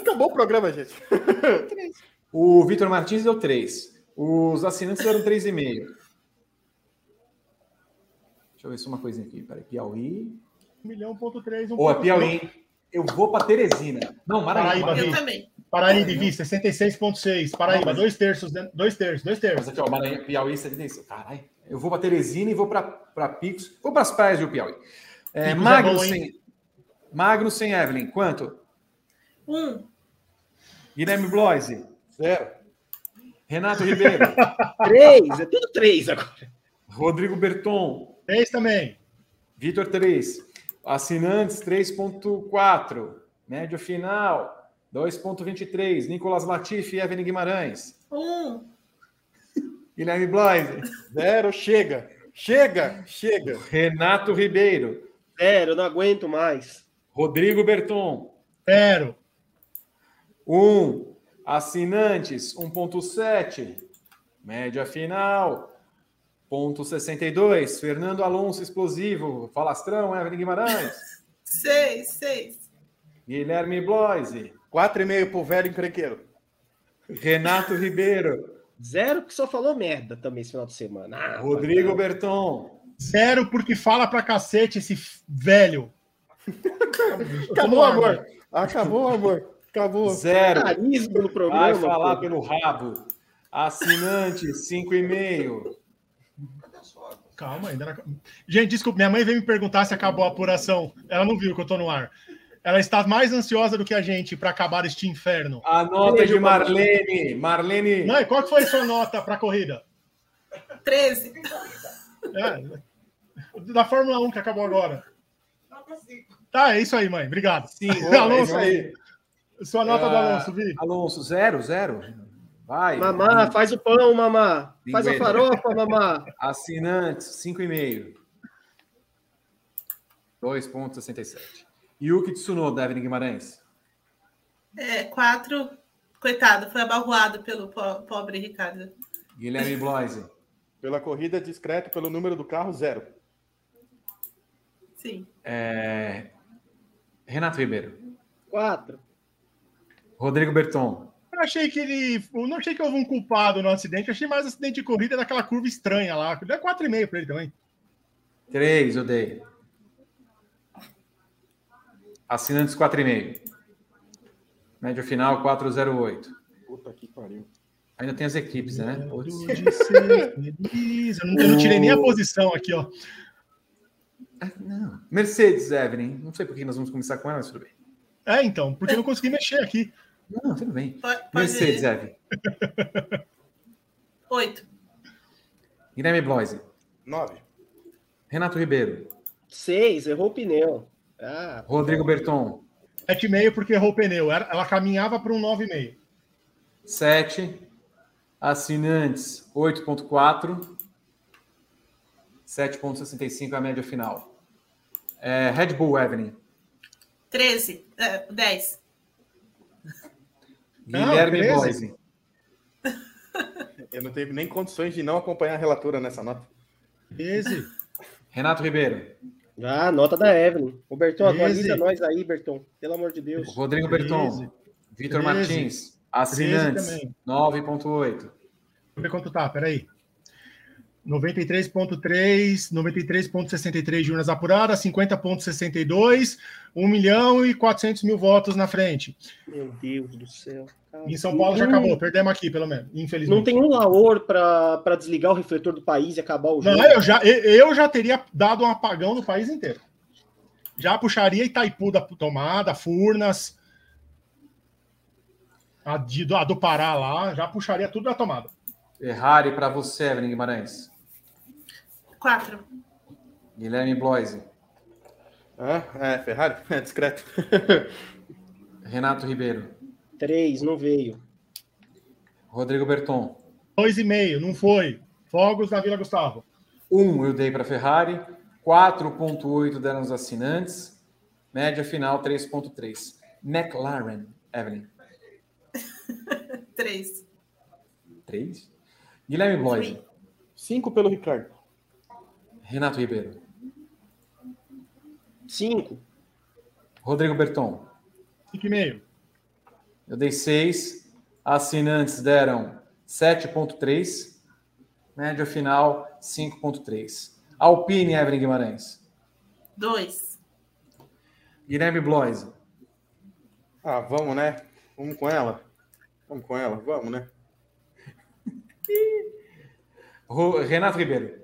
Acabou o programa, gente. (laughs) O Vitor Martins deu três. Os assinantes deram três e meio. Deixa eu ver só uma coisinha aqui. Peraí, Piauí. 1 milhão, ponto três, um Ou é Piauí? Eu vou para Teresina. Não, Maraíba. Paraíba, Eu também. Paraíba, Vi, 66,6. Paraíba, Não, mas- dois terços, né? dois terços, dois Mas terços. aqui, ó, Maranhão, Piauí 76. Caralho. Eu vou para Teresina e vou para Picos. Vou para as praias do Piauí. É, Picos sem Evelyn. Quanto? Um. Guilherme Bloise. Zero. Renato Ribeiro. (laughs) Três, é tudo três agora. Rodrigo Berton. Três também. Vitor 3. Assinantes 3.4. Médio final 2.23. Nicolas Latifi e Evelyn Guimarães. Um. Guilherme Bloise. Zero, chega. Chega, chega. Renato Ribeiro. Zero, não aguento mais. Rodrigo Berton. Zero. 1. Assinantes 1.7. Média final. Ponto 62. Fernando Alonso explosivo. Falastrão, Evelyn Guimarães. (laughs) Seis, seis. Guilherme Bloise. Quatro e meio pro velho encrenqueiro. Renato Ribeiro. Zero que só falou merda também esse final de semana. Ah, Rodrigo Berton. Zero porque fala pra cacete esse velho. Acabou o amor. Acabou o amor. Acabou. Zero. Carisma no Vai programa. falar pô. pelo rabo. Assinante 5,5. Calma, ainda não... Gente, desculpa, minha mãe veio me perguntar se acabou a apuração. Ela não viu que eu tô no ar. Ela está mais ansiosa do que a gente para acabar este inferno. A nota de Marlene. Marlene. Mãe, qual que foi a sua nota para a corrida? Treze. É, da Fórmula 1 que acabou agora. Tá, é isso aí, mãe. Obrigado. (laughs) É Alonso, isso aí. Sua nota do Ah, Alonso, Vi. Alonso, zero, zero. Vai. Mamá, faz o pão, mamá. Faz a farofa, mamá. (laughs) Assinantes, 5,5. 2,67. Yuki Tsunoda, Evelyn Guimarães. É, quatro. Coitado, foi abalroado pelo po- pobre Ricardo. Guilherme Bloise. Pela corrida discreto, pelo número do carro, zero. Sim. É, Renato Ribeiro. Quatro. Rodrigo Berton. Eu achei que ele. Eu não achei que houve um culpado no acidente, eu achei mais acidente de corrida daquela curva estranha lá. Deu 4,5 para ele também. 3, eu dei. Assinantes, 4,5. Média final, 4,08. Puta que pariu. Ainda tem as equipes, né? Putz. Eu não tirei nem a (laughs) posição aqui, ó. Ah, Não. Mercedes, Evelyn. Não sei por que nós vamos começar com ela, mas tudo bem. É, então, porque eu não consegui mexer aqui. Não, tudo bem. Pode, pode Mercedes, Evelyn. (laughs) Oito. Guilherme Bloise. Nove. Renato Ribeiro. Seis, errou o pneu. Ah, Rodrigo Berton. 7,5 porque errou o pneu. Ela, ela caminhava para um 9,5. 7. Assinantes, 8,4. 7,65 é a média final. É, Red Bull, Evelyn. Treze. É, dez. Não, Guilherme 13. Bloise. Eu não teve nem condições de não acompanhar a relatora nessa nota. 13. Renato Ribeiro. ah, nota da Evelyn. O Berton, atualiza Treze. nós aí, Berton. Pelo amor de Deus. Rodrigo 13. Berton. Vitor 13. Martins. Assinantes, também. 9,8. Deixa eu ver quanto tá, peraí. 93,3, 93,63 de urnas apuradas, 50,62, 1 milhão e 400 mil votos na frente. Meu Deus do céu. Em São Paulo já Não- acabou, perdemos aqui, pelo menos, infelizmente. Não tem um laor para desligar o refletor do país e acabar o jogo. Não, eu já, eu eu já teria dado um apagão no país inteiro. Já puxaria Itaipu da tomada, Furnas, a, de- a do Pará lá, já puxaria tudo da tomada. Ferrari para você, Evelyn Guimarães. Quatro. Guilherme Bloise. Ah, é, Ferrari? (laughs) É discreto. (laughs) Renato Ribeiro. Três, não veio. Rodrigo Berton. 2,5, não foi. Fogos na Vila Gustavo. 1 eu dei para Ferrari. 4,8 deram os assinantes. Média final 3,3. McLaren, Evelyn. (laughs) Três. 3. Guilherme Bloise. Cinco pelo Ricardo. Renato Ribeiro. Cinco. Rodrigo Berton. 5,5. Eu dei 6. Assinantes deram 7,3. Média final 5,3. Alpine, Evelyn Guimarães. Dois. Guilherme Bloise. Ah, vamos, né? Vamos com ela. Vamos com ela, vamos, né? Renato Ribeiro.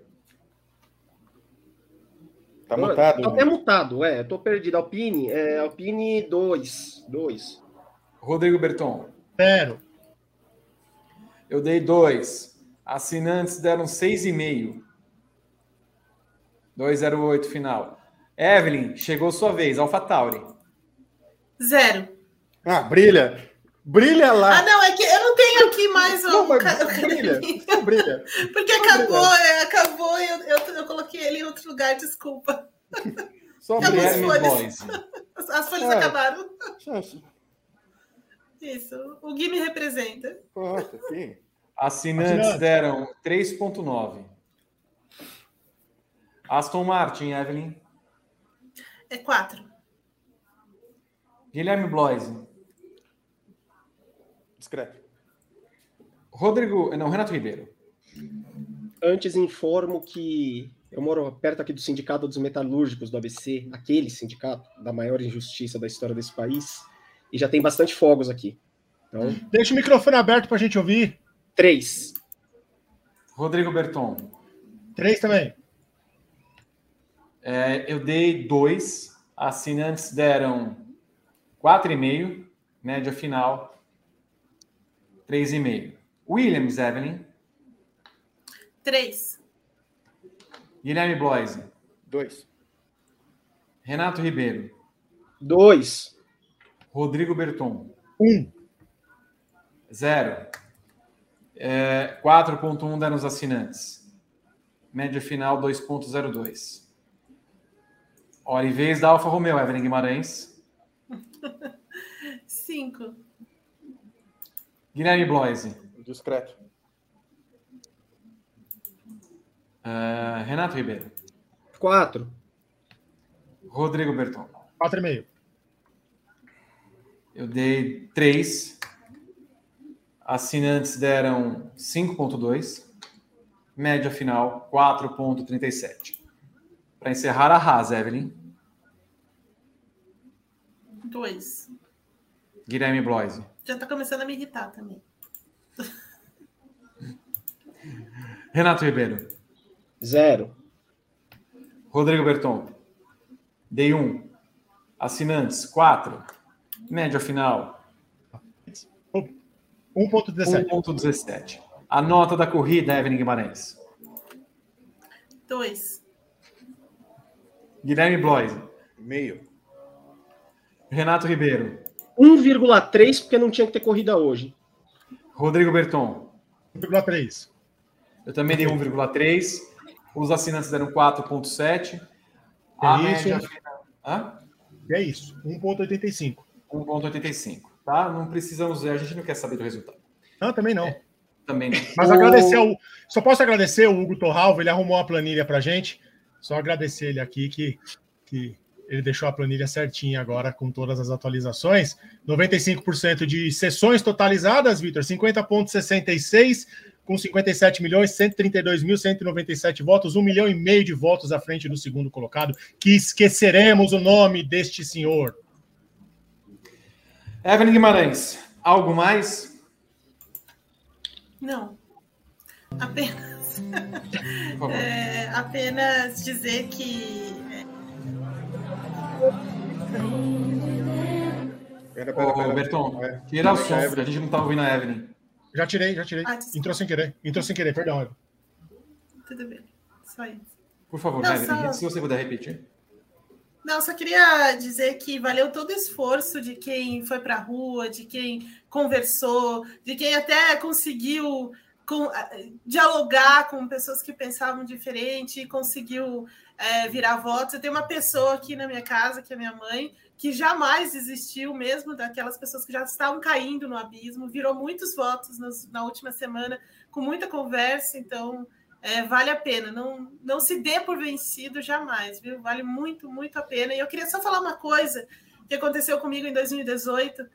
Tá Tô- mutado. Até mutado, é. Tô perdido. Alpine, é, Alpine 2. 2. Rodrigo Berton. Zero. Eu dei 2. Assinantes deram 6,5. 2,08 final. Evelyn, chegou sua vez. AlphaTauri. Zero. Ah, brilha! Brilha Ah, lá! não, é que não tenho aqui mais Não, o. mas ca- brilha! Não brilha! Porque acabou, é, acabou e eu, eu, eu coloquei ele em outro lugar, desculpa. Só Acabou. brilha! Guilherme folhas. As, as folhas É. acabaram. Isso. O Gui me representa. Pronto, sim. Assinantes Assinantes. deram 3,9. Aston Martin, Evelyn. É quatro. Guilherme Bloise. Discreto. Rodrigo. Não, Renato Ribeiro. Antes informo que eu moro perto aqui do Sindicato dos Metalúrgicos do ABC, aquele sindicato da maior injustiça da história desse país, e já tem bastante fogos aqui. Então, Deixa o microfone aberto para a gente ouvir. três. Rodrigo Berton. Três também. É, eu dei 2. Assinantes deram 4,5. Média final 3,5. Williams, Evelyn. Três. Guilherme Bloise. Dois. Renato Ribeiro. Dois. Rodrigo Berton. Um. Zero. É, 4,1 deram os assinantes. Média final 2,02. Hora e vez da Alfa Romeo, Evelyn Guimarães. (laughs) 5. Guilherme Bloise. Discreto. Uh, Renato Ribeiro. 4. Rodrigo Berton. 4,5. Eu dei 3. Assinantes deram 5,2. Média final 4,37. Para encerrar a Haas, Evelyn. 2. Guilherme Bloise. Já está começando a me irritar também. Renato Ribeiro. 0. Rodrigo Berton. Dei 1. Assinantes 4. Média final 1,17. 1,17. A nota da corrida, Evelyn Guimarães. 2. Guilherme Bloise. Meio. Renato Ribeiro. 1,3 porque não tinha que ter corrida hoje. Rodrigo Berton. 1,3. Eu também dei 1,3. Os assinantes deram 4,7. A A isso, média final. Hã? É isso. 1,85. 1,85. Tá? Não precisamos ver, a gente não quer saber do resultado. Não, também não. Também não. Mas O- agradecer ao. Só posso agradecer o Hugo Torralvo, ele arrumou uma planilha pra gente. Só agradecer ele aqui que, que ele deixou a planilha certinha agora com todas as atualizações. 95% de sessões totalizadas, Vitor, 50,66 com 57 milhões, 132.197 votos, 1 milhão e meio de votos à frente do segundo colocado, que esqueceremos o nome deste senhor. Evelyn Guimarães, algo mais? Não. Apenas, (laughs) é, apenas dizer que Pera, Ô, Berton, tira o som, a gente não tá ouvindo a Evelyn. Já tirei, já tirei. Ah. Entrou sem querer. Entrou sem querer, perdão. Tudo bem. Só isso. Por favor, Não, só- se você puder repetir. Não, só queria dizer que valeu todo o esforço de quem foi para a rua, de quem conversou, de quem até conseguiu com- eh, dialogar com pessoas que pensavam diferente e conseguiu eh, virar votos. Eu tenho uma pessoa aqui na minha casa, que é minha mãe, que jamais desistiu mesmo daquelas pessoas que já estavam caindo no abismo, virou muitos votos nas- na última semana, com muita conversa, então é, vale a pena. Não, não se dê por vencido jamais, viu? Vale muito, muito a pena. E eu queria só falar uma coisa que aconteceu comigo em 2018,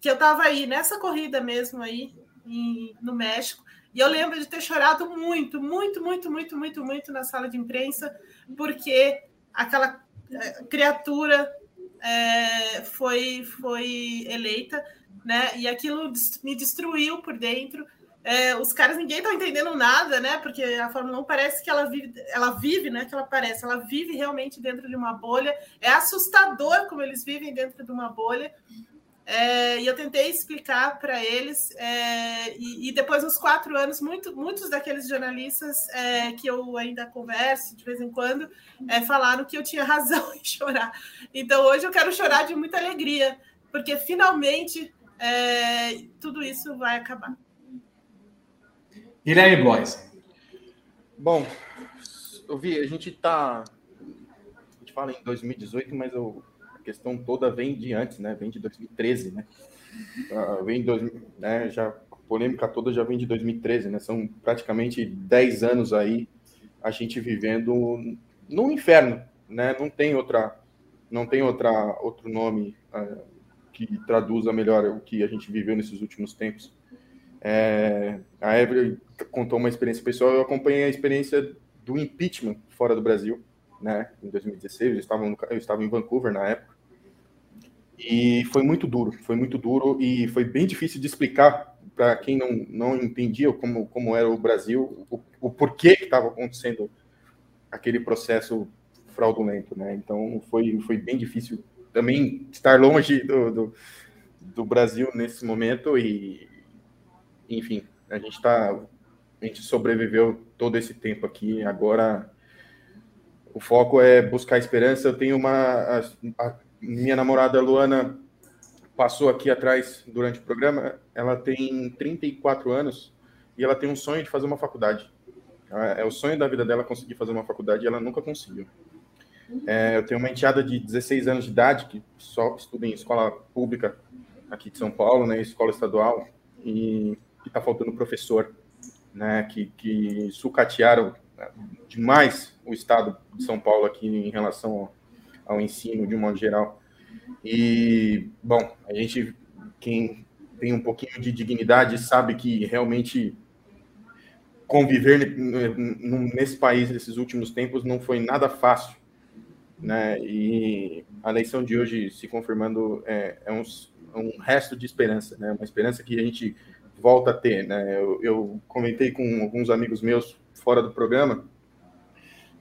que eu estava aí nessa corrida mesmo aí em- no México. E eu lembro de ter chorado muito, muito, muito, muito, muito, muito na sala de imprensa, porque aquela eh, criatura eh, foi, foi eleita, né? E aquilo me destruiu por dentro. É, os caras, ninguém tá entendendo nada, né? Porque a Fórmula 1 parece que ela vive, ela vive, né? Que ela parece, ela vive realmente dentro de uma bolha. É assustador como eles vivem dentro de uma bolha. É, e eu tentei explicar para eles, é, e, e depois nos quatro anos, muito, muitos daqueles jornalistas é, que eu ainda converso de vez em quando é, falaram que eu tinha razão (laughs) em chorar. Então hoje eu quero chorar de muita alegria, porque finalmente é, tudo isso vai acabar. Guilherme Blois. Bom, eu vi, a gente tá. A gente fala em 2018, mas a questão toda vem de antes, né? Vem de 2013, né? Ah, vem de 2000, né? Já, a polêmica toda já vem de 2013, né? São praticamente 10 anos aí a gente vivendo num inferno, né? Não tem outra, não tem outra, outro nome ah, que traduza melhor o que a gente viveu nesses últimos tempos. É, a Evelyn contou uma experiência pessoal, eu acompanhei a experiência do impeachment fora do Brasil, né, em 2016, eu estava, eu estava em Vancouver na época, e foi muito duro, foi muito duro e foi bem difícil de explicar para quem não, não entendia como, como era o Brasil, o, o porquê que estava acontecendo aquele processo fraudulento, né, então foi, foi bem difícil também estar longe do, do, do Brasil nesse momento e, enfim, a gente tá, a gente sobreviveu todo esse tempo aqui. Agora o foco é buscar esperança. Eu tenho uma, minha namorada Luana passou aqui atrás durante o programa. Ela tem 34 anos e ela tem um sonho de fazer uma faculdade. É o sonho da vida dela conseguir fazer uma faculdade e ela nunca conseguiu. É, eu tenho uma enteada de 16 anos de idade que só estuda em escola pública aqui de São Paulo, né, escola estadual, e está faltando professor, né, que, que sucatearam demais o estado de São Paulo aqui em relação ao ensino de um modo geral. E, bom, a gente, quem tem um pouquinho de dignidade, sabe que realmente conviver nesse país nesses últimos tempos não foi nada fácil, né? E a eleição de hoje se confirmando é, é um, um, resto de esperança, né? Uma esperança que a gente volta a ter, né? Eu, eu comentei com alguns amigos meus fora do programa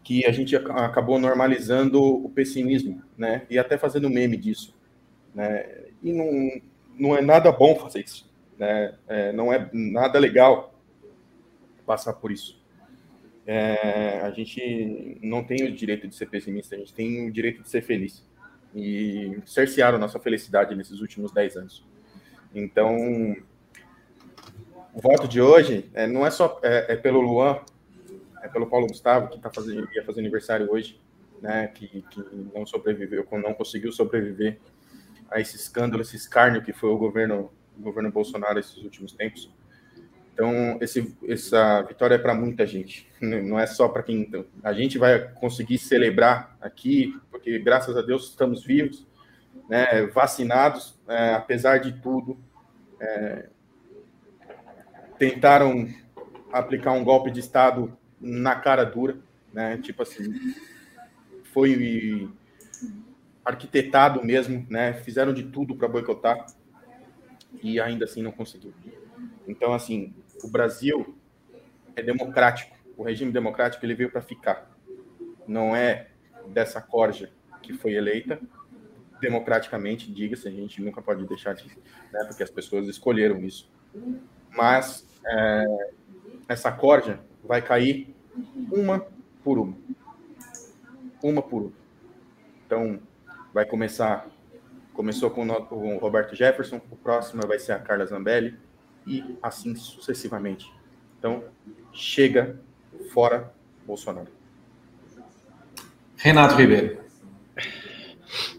que a gente acabou normalizando o pessimismo, né? E até fazendo meme disso, né? E não, não é nada bom fazer isso, né? É, não é nada legal passar por isso. É, a gente não tem o direito de ser pessimista, a gente tem o direito de ser feliz. E cercearam nossa felicidade nesses últimos 10 anos. Então, o voto de hoje é, não é só é, é pelo Luan, é pelo Paulo Gustavo, que tá fazendo, ia fazer aniversário hoje, né, que, que não sobreviveu, não conseguiu sobreviver a esse escândalo, esse escárnio que foi o governo, o governo Bolsonaro esses últimos tempos. Então, esse, essa vitória é para muita gente, (laughs) não é só para quem. Então, a gente vai conseguir celebrar aqui, porque graças a Deus estamos vivos, né, vacinados, é, apesar de tudo. É, tentaram aplicar um golpe de Estado na cara dura, né? Tipo assim, foi arquitetado mesmo, né? Fizeram de tudo para boicotar e ainda assim não conseguiu. Então, assim, o Brasil é democrático. O regime democrático ele veio para ficar. Não é dessa corja que foi eleita democraticamente, diga-se, a gente nunca pode deixar de, né, porque as pessoas escolheram isso. Mas é, essa corja vai cair uma por uma. Uma por uma. Então, vai começar. Começou com o Roberto Jefferson, o próximo vai ser a Carla Zambelli, e assim sucessivamente. Então, chega fora Bolsonaro. Renato Ribeiro.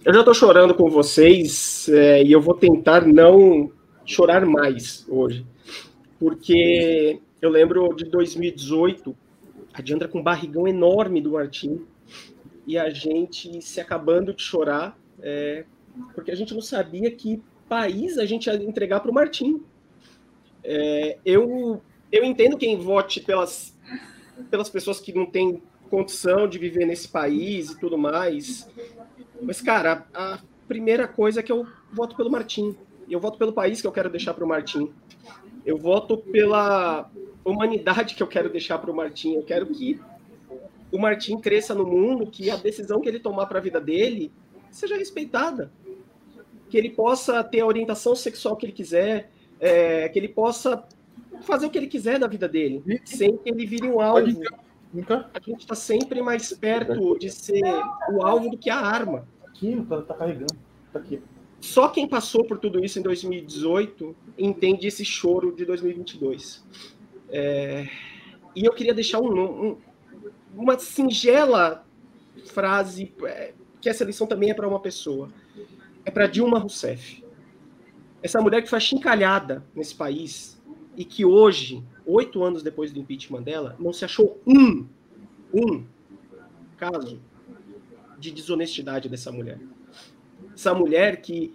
Eu já estou chorando com vocês é, e eu vou tentar não chorar mais hoje, porque eu lembro de 2018, a Diandra com um barrigão enorme do Martim e a gente se acabando de chorar, é, porque a gente não sabia que país a gente ia entregar para o Martim. É, eu, eu entendo quem vote pelas, pelas pessoas que não têm condição de viver nesse país e tudo mais, mas, cara, a, a primeira coisa é que eu voto pelo Martim. Eu voto pelo país que eu quero deixar para o Martim. Eu voto pela humanidade que eu quero deixar para o Martim. Eu quero que o Martim cresça no mundo, que a decisão que ele tomar para a vida dele seja respeitada. Que ele possa ter a orientação sexual que ele quiser, é, que ele possa fazer o que ele quiser da vida dele, sem que ele vire um alvo. A gente está sempre mais perto de ser o alvo do que a arma. Aqui, tá, tá carregando. Tá aqui. Só quem passou por tudo isso em 2018 entende esse choro de 2022. É, e eu queria deixar um, um, uma singela frase, é, que essa lição também é para uma pessoa. É para Dilma Rousseff. Essa mulher que foi chincalhada nesse país e que hoje, oito anos depois do impeachment dela, não se achou um, um caso de desonestidade dessa mulher essa mulher que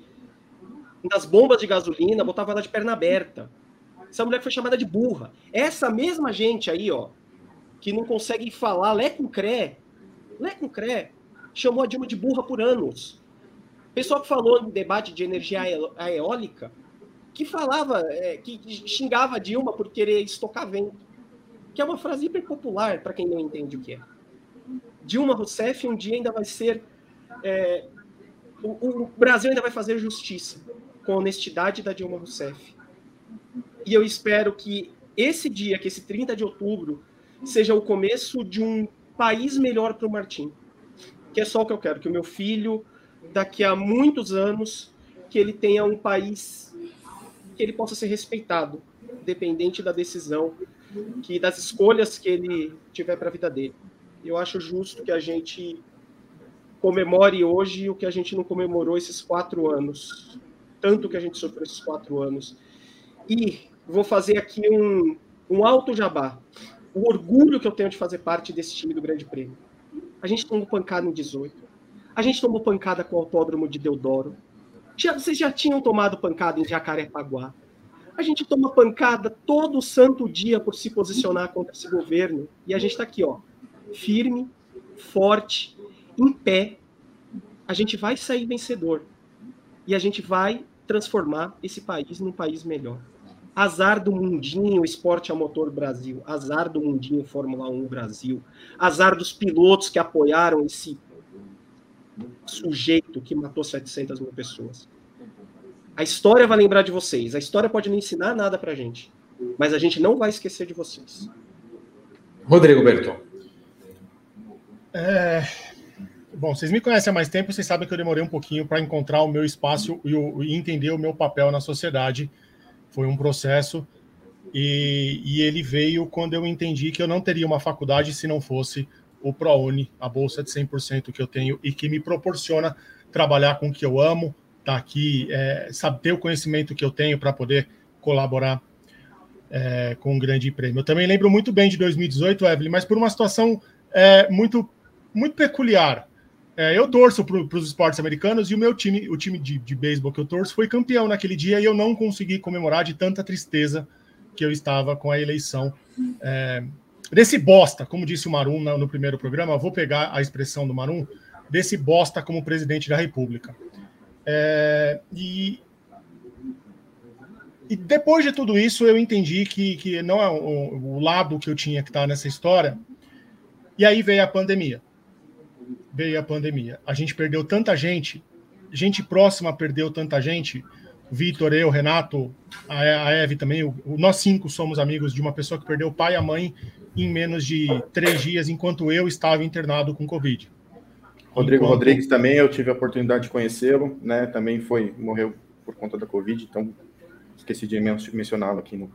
nas bombas de gasolina botava ela de perna aberta. Essa mulher foi chamada de burra. Essa mesma gente aí, ó, que não consegue falar lé com cré, lé com cré, chamou a Dilma de burra por anos. Pessoal que falou no debate de energia eólica, que falava, é, que xingava a Dilma por querer estocar vento, que é uma frase hiper popular para quem não entende o que é. Dilma Rousseff um dia ainda vai ser é, o, o, Brasil ainda vai fazer justiça com a honestidade da Dilma Rousseff. E eu espero que esse dia, que esse 30 de outubro, seja o começo de um país melhor para o Martim. Que é só o que eu quero, que o meu filho, daqui a muitos anos, que ele tenha um país que ele possa ser respeitado, dependente da decisão que das escolhas que ele tiver para a vida dele. Eu acho justo que a gente comemore hoje o que a gente não comemorou esses quatro anos, tanto que a gente sofreu esses quatro anos. E vou fazer aqui um, um alto jabá. O orgulho que eu tenho de fazer parte desse time do Grande Prêmio. A gente tomou pancada em 18. A gente tomou pancada com o Autódromo de Deodoro. Já, vocês já tinham tomado pancada em Jacarepaguá. A gente toma pancada todo santo dia por se posicionar contra esse governo. E a gente está aqui, ó, firme, forte, em pé. A gente vai sair vencedor. E a gente vai transformar esse país num país melhor. Azar do mundinho esporte a motor Brasil. Azar do mundinho Fórmula 1 Brasil. Azar dos pilotos que apoiaram esse sujeito que matou 700 mil pessoas. A história vai lembrar de vocês. A história pode não ensinar nada pra gente. Mas a gente não vai esquecer de vocês. Rodrigo Berton. É... Bom, vocês me conhecem há mais tempo, vocês sabem que eu demorei um pouquinho para encontrar o meu espaço e, o, e, entender o meu papel na sociedade. Foi um processo e, e, ele veio quando eu entendi que eu não teria uma faculdade se não fosse o ProUni, a bolsa de 100% que eu tenho e que me proporciona trabalhar com o que eu amo, estar tá aqui, é, ter o conhecimento que eu tenho para poder colaborar é, com o grande prêmio. Eu também lembro muito bem de 2018, Evelyn, mas por uma situação é, muito, muito peculiar. É, eu torço para os esportes americanos e o meu time, o time de, de beisebol que eu torço, foi campeão naquele dia e eu não consegui comemorar de tanta tristeza que eu estava com a eleição é, desse bosta, como disse o Marum no, no primeiro programa, vou pegar a expressão do Marum, desse bosta como presidente da República. É, e, e depois de tudo isso, eu entendi que, que não é o, o lado que eu tinha que estar nessa história. E aí veio a pandemia. Veio a pandemia. A gente perdeu tanta gente, gente próxima perdeu tanta gente. Vitor, eu, Renato, a, a Eve também. O, nós cinco somos amigos de uma pessoa que perdeu o pai e a mãe em menos de três dias, enquanto eu estava internado com Covid. Rodrigo Enquanto... Rodrigues também, eu tive a oportunidade de conhecê-lo, né? Também foi, morreu por conta da Covid, então esqueci de mencioná-lo aqui no.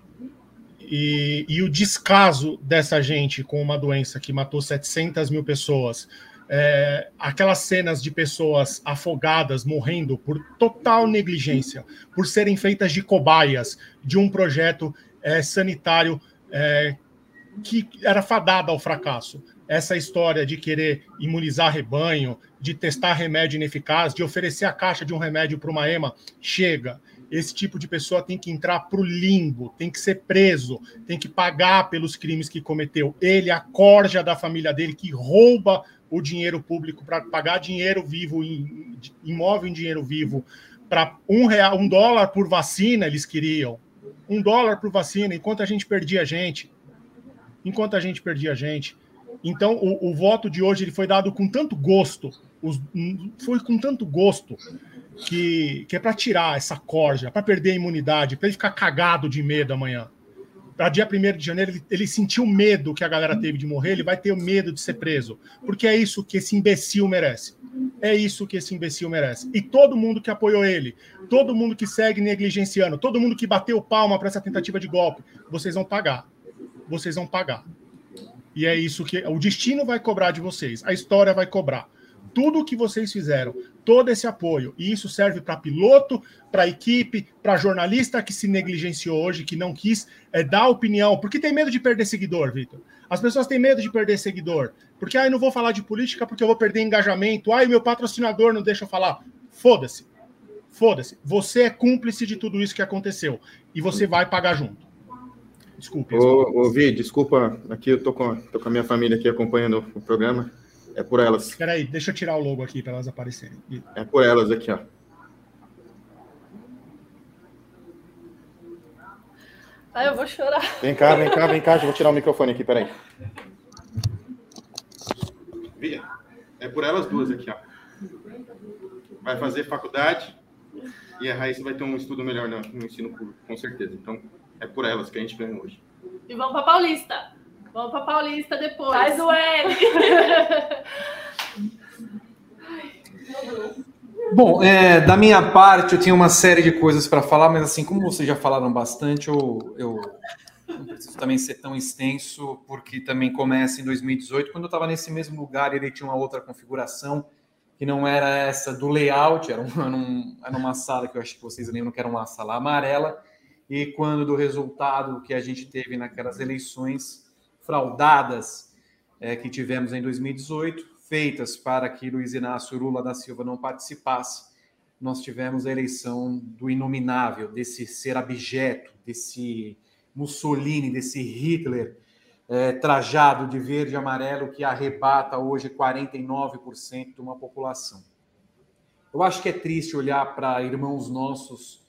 E, e, o descaso dessa gente com uma doença que matou 700 mil pessoas, é, aquelas cenas de pessoas afogadas, morrendo por total negligência, por serem feitas de cobaias de um projeto é, sanitário é, que era fadado ao fracasso essa história de querer imunizar rebanho, de testar remédio ineficaz, de oferecer a caixa de um remédio para uma EMA, chega. Esse tipo de pessoa tem que entrar para o limbo, tem que ser preso, tem que pagar pelos crimes que cometeu. Ele, a corja da família dele, que rouba o dinheiro público para pagar dinheiro vivo, imóvel em dinheiro vivo, para um real, um dólar por vacina, eles queriam. Um dólar por vacina, enquanto a gente perdia gente. Enquanto a gente perdia gente. Então, o, o, voto de hoje ele foi dado com tanto gosto, os, foi com tanto gosto, que, que é para tirar essa corja, para perder a imunidade, para ele ficar cagado de medo amanhã. Para dia 1 de janeiro, ele, ele sentiu medo que a galera teve de morrer, ele vai ter o medo de ser preso. Porque é isso que esse imbecil merece. É isso que esse imbecil merece. E todo mundo que apoiou ele, todo mundo que segue negligenciando, todo mundo que bateu palma para essa tentativa de golpe, vocês vão pagar. Vocês vão pagar. E é isso que o destino vai cobrar de vocês, a história vai cobrar. Tudo o que vocês fizeram, todo esse apoio, e isso serve para piloto, para equipe, para jornalista que se negligenciou hoje, que não quis é, dar opinião, porque tem medo de perder seguidor, Vitor. As pessoas têm medo de perder seguidor, porque ah, eu não vou falar de política porque eu vou perder engajamento, ah, meu patrocinador não deixa eu falar. Foda-se, foda-se. Você é cúmplice de tudo isso que aconteceu e você vai pagar junto. Desculpe. Ô, ô Vi, desculpa, aqui eu tô com, tô com a minha família aqui acompanhando o programa. É por elas. Espera aí, deixa eu tirar o logo aqui para elas aparecerem. É por elas aqui, ó. Ah, eu vou chorar. Vem cá, vem cá, vem cá. vou tirar o microfone aqui, peraí. Via, é por elas duas aqui, ó. Vai fazer faculdade e a Raíssa vai ter um estudo melhor no, no ensino público, com certeza. Então, é por elas que a gente ganha hoje. E vamos para Paulista. Vamos para Paulista depois. Faz o L. (laughs) Bom, é, da minha parte, eu tinha uma série de coisas para falar, mas assim, como vocês já falaram bastante, eu, eu não preciso também ser tão extenso, porque também começa em 2018, quando eu estava nesse mesmo lugar, ele tinha uma outra configuração, que não era essa do layout, (laughs) era, um, era uma sala que eu acho que vocês lembram que era uma sala amarela, e quando do resultado que a gente teve naquelas eleições fraudadas é, que tivemos em 2018, feitas para que Luiz Inácio Lula da Silva não participasse, nós tivemos a eleição do inominável, desse ser abjeto, desse Mussolini, desse Hitler é, trajado de verde e amarelo que arrebata hoje 49% de uma população. Eu acho que é triste olhar para irmãos nossos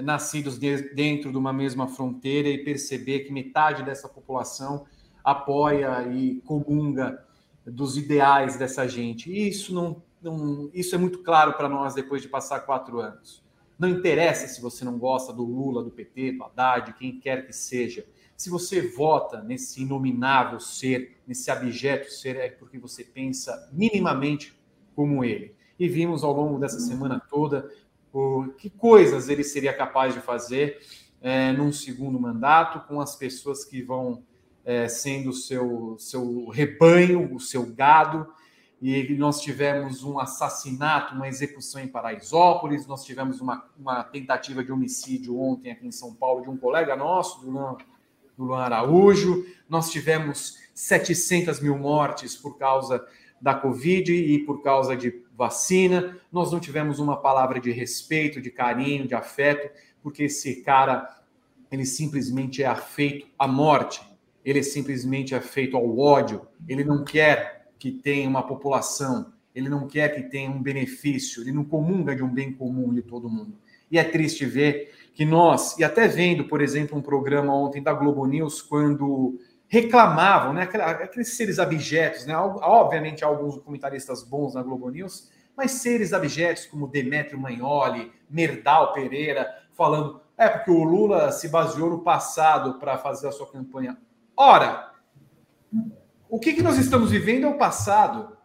nascidos de, dentro de uma mesma fronteira e perceber que metade dessa população apoia e comunga dos ideais dessa gente. E isso não, não isso é muito claro para nós depois de passar quatro anos. Não interessa se você não gosta do Lula, do PT, do Haddad, quem quer que seja. Se você vota nesse inominável ser, nesse abjeto ser, é porque você pensa minimamente como ele. E vimos ao longo dessa semana toda o, que coisas ele seria capaz de fazer é, num segundo mandato com as pessoas que vão é, sendo o seu, seu rebanho, o seu gado, e nós tivemos um assassinato, uma execução em Paraisópolis, nós tivemos uma, uma tentativa de homicídio ontem aqui em São Paulo de um colega nosso, do Luan, do Luan Araújo, nós tivemos 700 mil mortes por causa da Covid e por causa de vacina, nós não tivemos uma palavra de respeito, de carinho, de afeto, porque esse cara, ele simplesmente é afeito à morte, ele simplesmente é feito ao ódio, ele não quer que tem uma população, ele não quer que tenha um benefício, ele não comunga de um bem comum de todo mundo. E é triste ver que nós, e até vendo, por exemplo, um programa ontem da Globo News, quando reclamavam, né, aqueles seres abjetos, né, obviamente alguns comentaristas bons na Globo News, mas seres abjetos como Demetrio Magnoli, Merdal Pereira, falando, é porque o Lula se baseou no passado para fazer a sua campanha. Ora, o que, que nós estamos vivendo é o passado.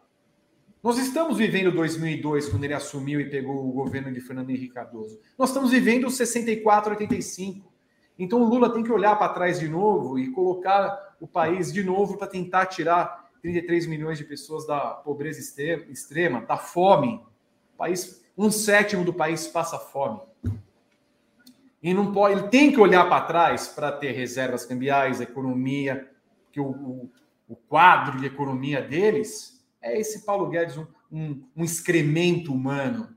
Nós estamos vivendo 2002, quando ele assumiu e pegou o governo de Fernando Henrique Cardoso. Nós estamos vivendo 64, 85. Então o Lula tem que olhar para trás de novo e colocar o país de novo para tentar tirar 33 milhões de pessoas da pobreza extrema, da fome. O país, um sétimo do país passa fome. E não pode, ele tem que olhar para trás para ter reservas cambiais, economia, que o, o o quadro de economia deles, é esse Paulo Guedes, um, um, um excremento humano.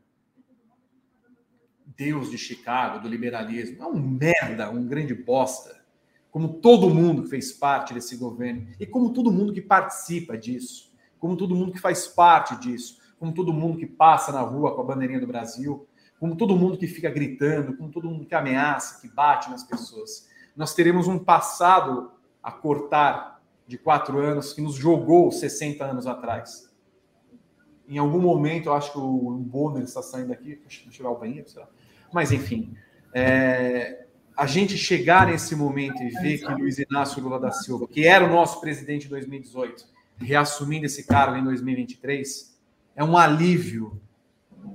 Deus de Chicago, do liberalismo. É um merda, um grande bosta. Como todo mundo que fez parte desse governo. E como todo mundo que participa disso. Como todo mundo que faz parte disso. Como todo mundo que passa na rua com a bandeirinha do Brasil. Como todo mundo que fica gritando. Como todo mundo que ameaça, que bate nas pessoas. Nós teremos um passado a cortar de quatro anos que nos jogou 60 anos atrás. Em algum momento, eu acho que o Bonner está saindo daqui, deixa eu o banheiro, sei lá. Mas, enfim, é, a gente chegar nesse momento e ver que Luiz Inácio Lula da Silva, que era o nosso presidente em 2018, reassumindo esse cargo em 2023, é um alívio.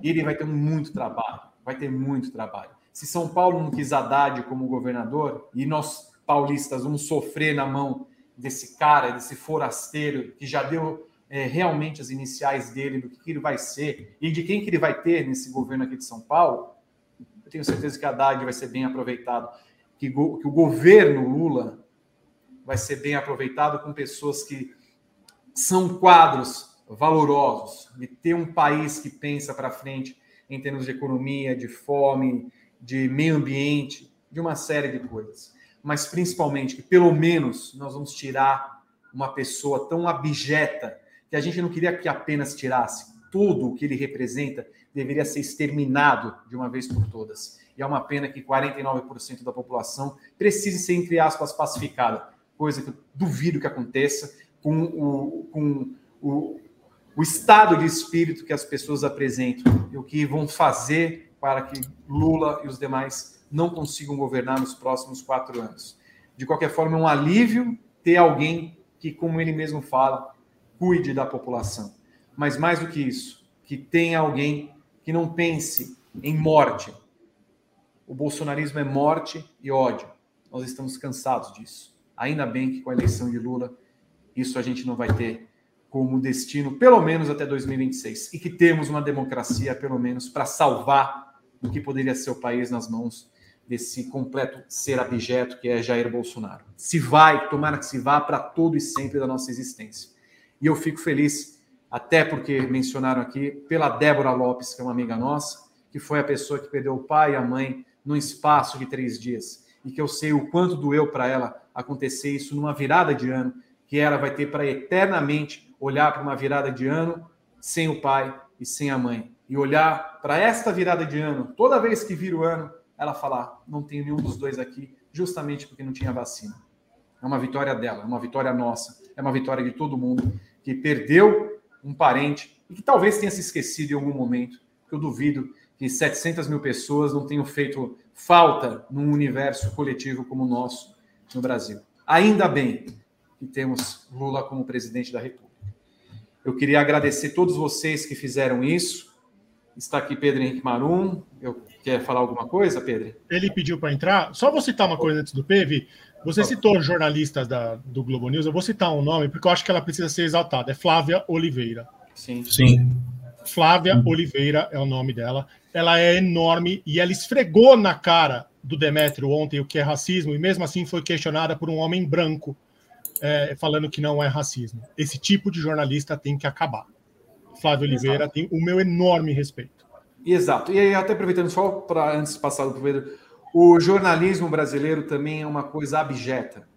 E ele vai ter muito trabalho, vai ter muito trabalho. Se São Paulo não quis Haddad como governador, e nós paulistas vamos sofrer na mão desse cara, desse forasteiro, que já deu é, realmente as iniciais dele, do que, que ele vai ser e de quem que ele vai ter nesse governo aqui de São Paulo, eu tenho certeza que Haddad vai ser bem aproveitado, que, go, que o governo Lula vai ser bem aproveitado com pessoas que são quadros valorosos, de ter um país que pensa para frente em termos de economia, de fome, de meio ambiente, de uma série de coisas mas principalmente que pelo menos nós vamos tirar uma pessoa tão abjeta que a gente não queria que apenas tirasse. Tudo o que ele representa deveria ser exterminado de uma vez por todas. E é uma pena que 49% da população precise ser, entre aspas, pacificada, coisa que eu duvido que aconteça com o, com o, o estado de espírito que as pessoas apresentam e o que vão fazer para que Lula e os demais não consigam governar nos próximos quatro anos. De qualquer forma, é um alívio ter alguém que, como ele mesmo fala, cuide da população. Mas mais do que isso, que tenha alguém que não pense em morte. O bolsonarismo é morte e ódio. Nós estamos cansados disso. Ainda bem que com a eleição de Lula, isso a gente não vai ter como destino, pelo menos até 2026. E que temos uma democracia, pelo menos, para salvar o que poderia ser o país nas mãos desse completo ser abjeto que é Jair Bolsonaro. Se vai, tomara que se vá para todo e sempre da nossa existência. E eu fico feliz, até porque mencionaram aqui, pela Débora Lopes, que é uma amiga nossa, que foi a pessoa que perdeu o pai e a mãe num espaço de três dias. E que eu sei o quanto doeu para ela acontecer isso numa virada de ano, que ela vai ter para eternamente olhar para uma virada de ano sem o pai e sem a mãe. E olhar para esta virada de ano, toda vez que vira o ano, ela falar: não tenho nenhum dos dois aqui, justamente porque não tinha vacina. É uma vitória dela, é uma vitória nossa, é uma vitória de todo mundo que perdeu um parente e que talvez tenha se esquecido em algum momento. Eu duvido que 700 mil pessoas não tenham feito falta num universo coletivo como o nosso no Brasil. Ainda bem que temos Lula como presidente da República. Eu queria agradecer todos vocês que fizeram isso. Está aqui Pedro Henrique Marum. Eu quer falar alguma coisa, Pedro? Ele pediu para entrar. Só vou citar uma coisa antes do PV. Você citou jornalistas da, do Globo News. Eu vou citar um nome porque eu acho que ela precisa ser exaltada. É Flávia Oliveira. Sim. Sim. Flávia Oliveira é o nome dela. Ela é enorme e ela esfregou na cara do Demétrio ontem o que é racismo e mesmo assim foi questionada por um homem branco é, falando que não é racismo. Esse tipo de jornalista tem que acabar. Flávio Oliveira tem o meu enorme respeito. Exato. E aí, até aproveitando só para antes de passar para o Pedro, o jornalismo brasileiro também é uma coisa abjeta.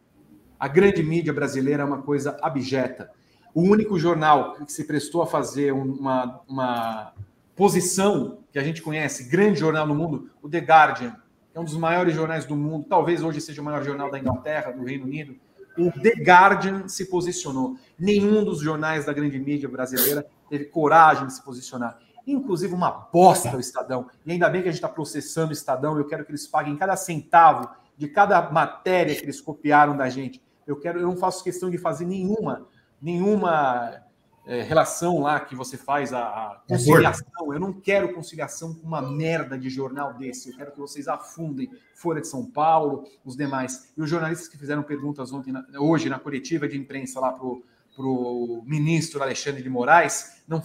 A grande mídia brasileira é uma coisa abjeta. O único jornal que se prestou a fazer uma, uma posição que a gente conhece, grande jornal no mundo, o The Guardian, é um dos maiores jornais do mundo, talvez hoje seja o maior jornal da Inglaterra, do Reino Unido. O The Guardian se posicionou. Nenhum dos jornais da grande mídia brasileira teve coragem de se posicionar. Inclusive uma bosta o Estadão. E ainda bem que a gente está processando o Estadão. Eu quero que eles paguem cada centavo de cada matéria que eles copiaram da gente. Eu quero, eu não faço questão de fazer nenhuma, nenhuma é, relação lá que você faz a, a conciliação. Eu não quero conciliação com uma merda de jornal desse. Eu quero que vocês afundem Folha de São Paulo, os demais. E os jornalistas que fizeram perguntas ontem, hoje na coletiva de imprensa lá pro para o ministro Alexandre de Moraes, não,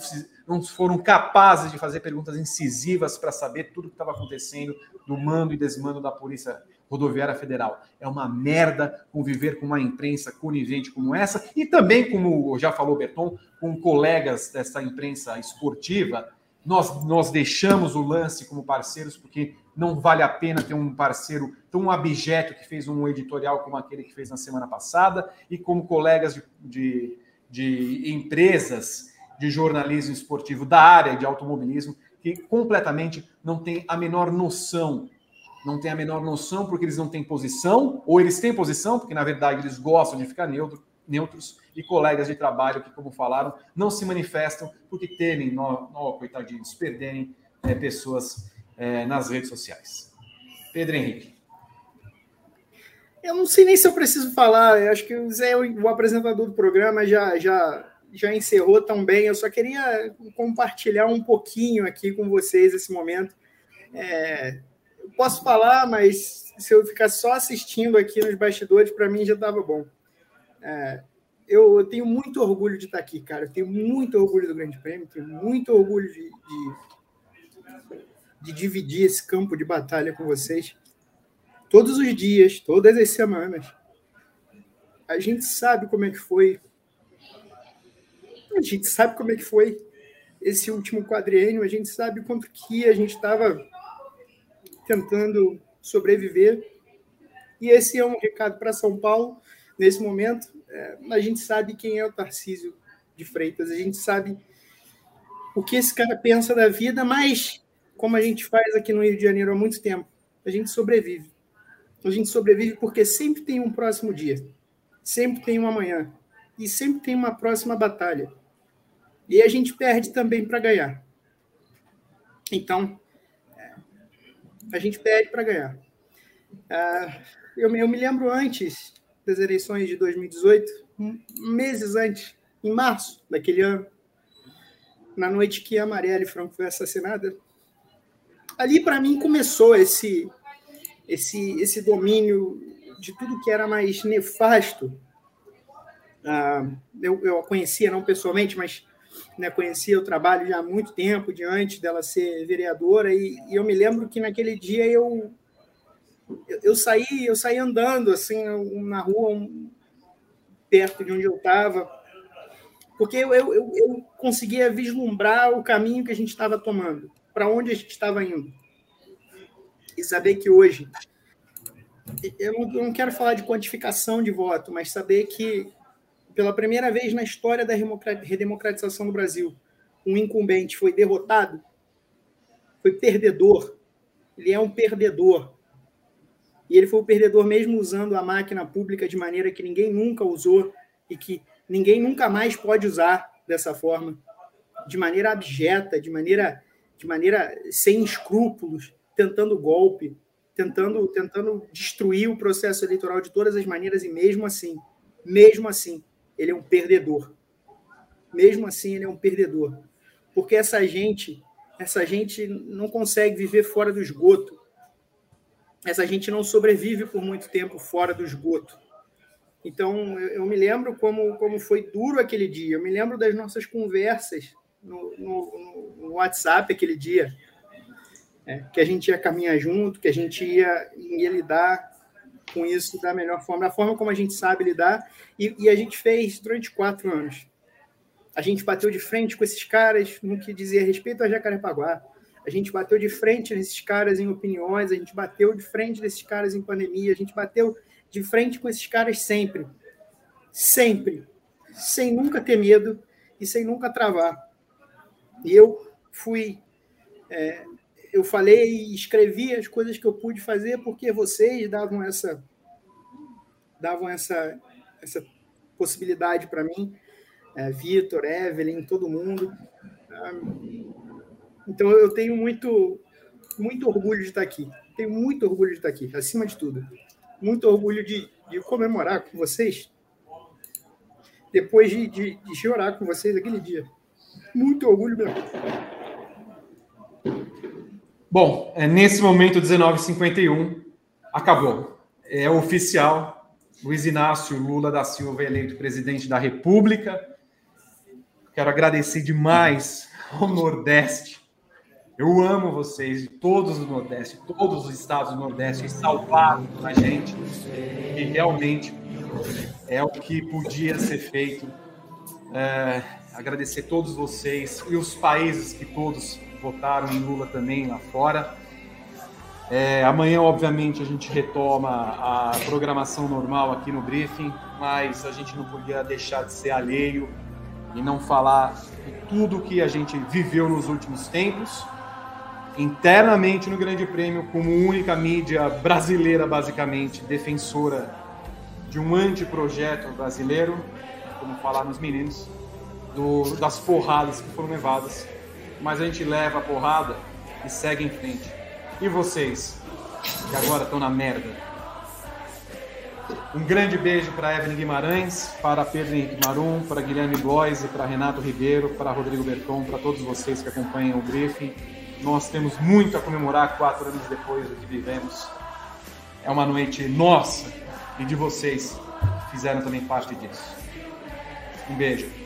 não foram capazes de fazer perguntas incisivas para saber tudo o que estava acontecendo do mando e desmando da Polícia Rodoviária Federal. É uma merda conviver com uma imprensa conivente como essa e também, como já falou Berton, com colegas dessa imprensa esportiva. Nós, nós deixamos o lance como parceiros porque não vale a pena ter um parceiro tão abjeto que fez um editorial como aquele que fez na semana passada e como colegas de, de de empresas de jornalismo esportivo da área de automobilismo que completamente não tem a menor noção. Não tem a menor noção porque eles não têm posição, ou eles têm posição, porque na verdade eles gostam de ficar neutro, neutros, e colegas de trabalho que, como falaram, não se manifestam porque temem, nó, nó coitadinhos, perderem é, pessoas é, nas redes sociais. Pedro Henrique. Eu não sei nem se eu preciso falar, eu acho que o Zé, o apresentador do programa, já, já, já encerrou tão bem. Eu só queria compartilhar um pouquinho aqui com vocês esse momento. É, eu posso falar, mas se eu ficar só assistindo aqui nos bastidores, para mim já estava bom. É, eu, eu, tenho muito orgulho de estar aqui, cara. Eu tenho muito orgulho do Grande Prêmio, tenho muito orgulho de, de, de dividir esse campo de batalha com vocês todos os dias, todas as semanas. A gente sabe como é que foi. A gente sabe como é que foi esse último quadriênio, a gente sabe quanto que a gente estava tentando sobreviver. E esse é um recado para São Paulo nesse momento. É, a gente sabe quem é o Tarcísio de Freitas, a gente sabe o que esse cara pensa da vida, mas como a gente faz aqui no Rio de Janeiro há muito tempo, a gente sobrevive. A gente sobrevive porque sempre tem um próximo dia, sempre tem um amanhã e sempre tem uma próxima batalha. E a gente perde também para ganhar. Então, a gente perde para ganhar. Ah, eu me lembro antes das eleições de 2018, meses antes, em março daquele ano, na noite que a Marielle Franco foi assassinada, ali para mim começou esse esse, esse domínio de tudo que era mais nefasto. Ah, eu, eu a conhecia não pessoalmente, mas né, conhecia o trabalho já há muito tempo, diante dela ser vereadora, e, e eu me lembro que naquele dia eu, eu, eu, saí eu saí andando assim na rua um, perto de onde eu estava, porque eu, eu, eu conseguia vislumbrar o caminho que a gente estava tomando, para onde a gente estava indo. E saber que hoje, eu não, eu não quero falar de quantificação de voto, mas saber que pela primeira vez na história da redemocratização do Brasil, um incumbente foi derrotado, foi perdedor. Ele é um perdedor. E ele foi o perdedor mesmo usando a máquina pública de maneira que ninguém nunca usou e que ninguém nunca mais pode usar dessa forma, de maneira abjeta, de maneira, de maneira sem escrúpulos, tentando golpe, tentando, tentando destruir o processo eleitoral de todas as maneiras e mesmo assim, mesmo assim, ele é um perdedor. Mesmo assim, ele é um perdedor. Porque essa gente, essa gente não consegue viver fora do esgoto. Essa gente não sobrevive por muito tempo fora do esgoto. Então, eu, me lembro como, como foi duro aquele dia. Eu me lembro das nossas conversas no, no, no WhatsApp aquele dia. É, que a gente ia caminhar junto, que a gente ia, ia lidar com isso da melhor forma, da forma como a gente sabe lidar, e, e, a gente fez durante quatro anos. A gente bateu de frente com esses caras no que dizia respeito a Jacarepaguá. A gente bateu de frente nesses caras em opiniões, a gente bateu de frente desses caras em pandemia, a gente bateu de frente com esses caras sempre. Sempre. Sem nunca ter medo e sem nunca travar. E eu fui é, eu falei e escrevi as coisas que eu pude fazer porque vocês davam essa davam essa essa possibilidade para mim, é, Vitor, Evelyn, todo mundo. Então eu tenho muito muito orgulho de estar aqui. Tenho muito orgulho de estar aqui, acima de tudo. Muito orgulho de, de comemorar com vocês, depois de, de, de chorar com vocês aquele dia. Muito orgulho mesmo. Bom, é, nesse momento, 19h51, acabou. É oficial. Luiz Inácio Lula da Silva eleito presidente da República. Quero agradecer demais ao Nordeste. Eu amo vocês, todos do Nordeste, todos os estados do Nordeste, salvaram a gente. E realmente é o que podia ser feito. É, agradecer todos vocês e os países que todos votaram em Lula também lá fora. É, amanhã, obviamente, a gente retoma a programação normal aqui no briefing, mas a gente não podia deixar de ser alheio e não falar de tudo que a gente viveu nos últimos tempos, internamente no Grande Prêmio, como única mídia brasileira, basicamente, defensora de um anteprojeto brasileiro, como falar nos meninos, do, das porradas que foram levadas mas a gente leva a porrada e segue em frente. E vocês, que agora estão na merda? Um grande beijo para Evelyn Guimarães, para Pedro Henrique Marum, para Guilherme Bloise, para Renato Ribeiro, para Rodrigo Berton, para todos vocês que acompanham o briefing. Nós temos muito a comemorar quatro anos depois do que vivemos. É uma noite nossa e de vocês fizeram também parte disso. Um beijo.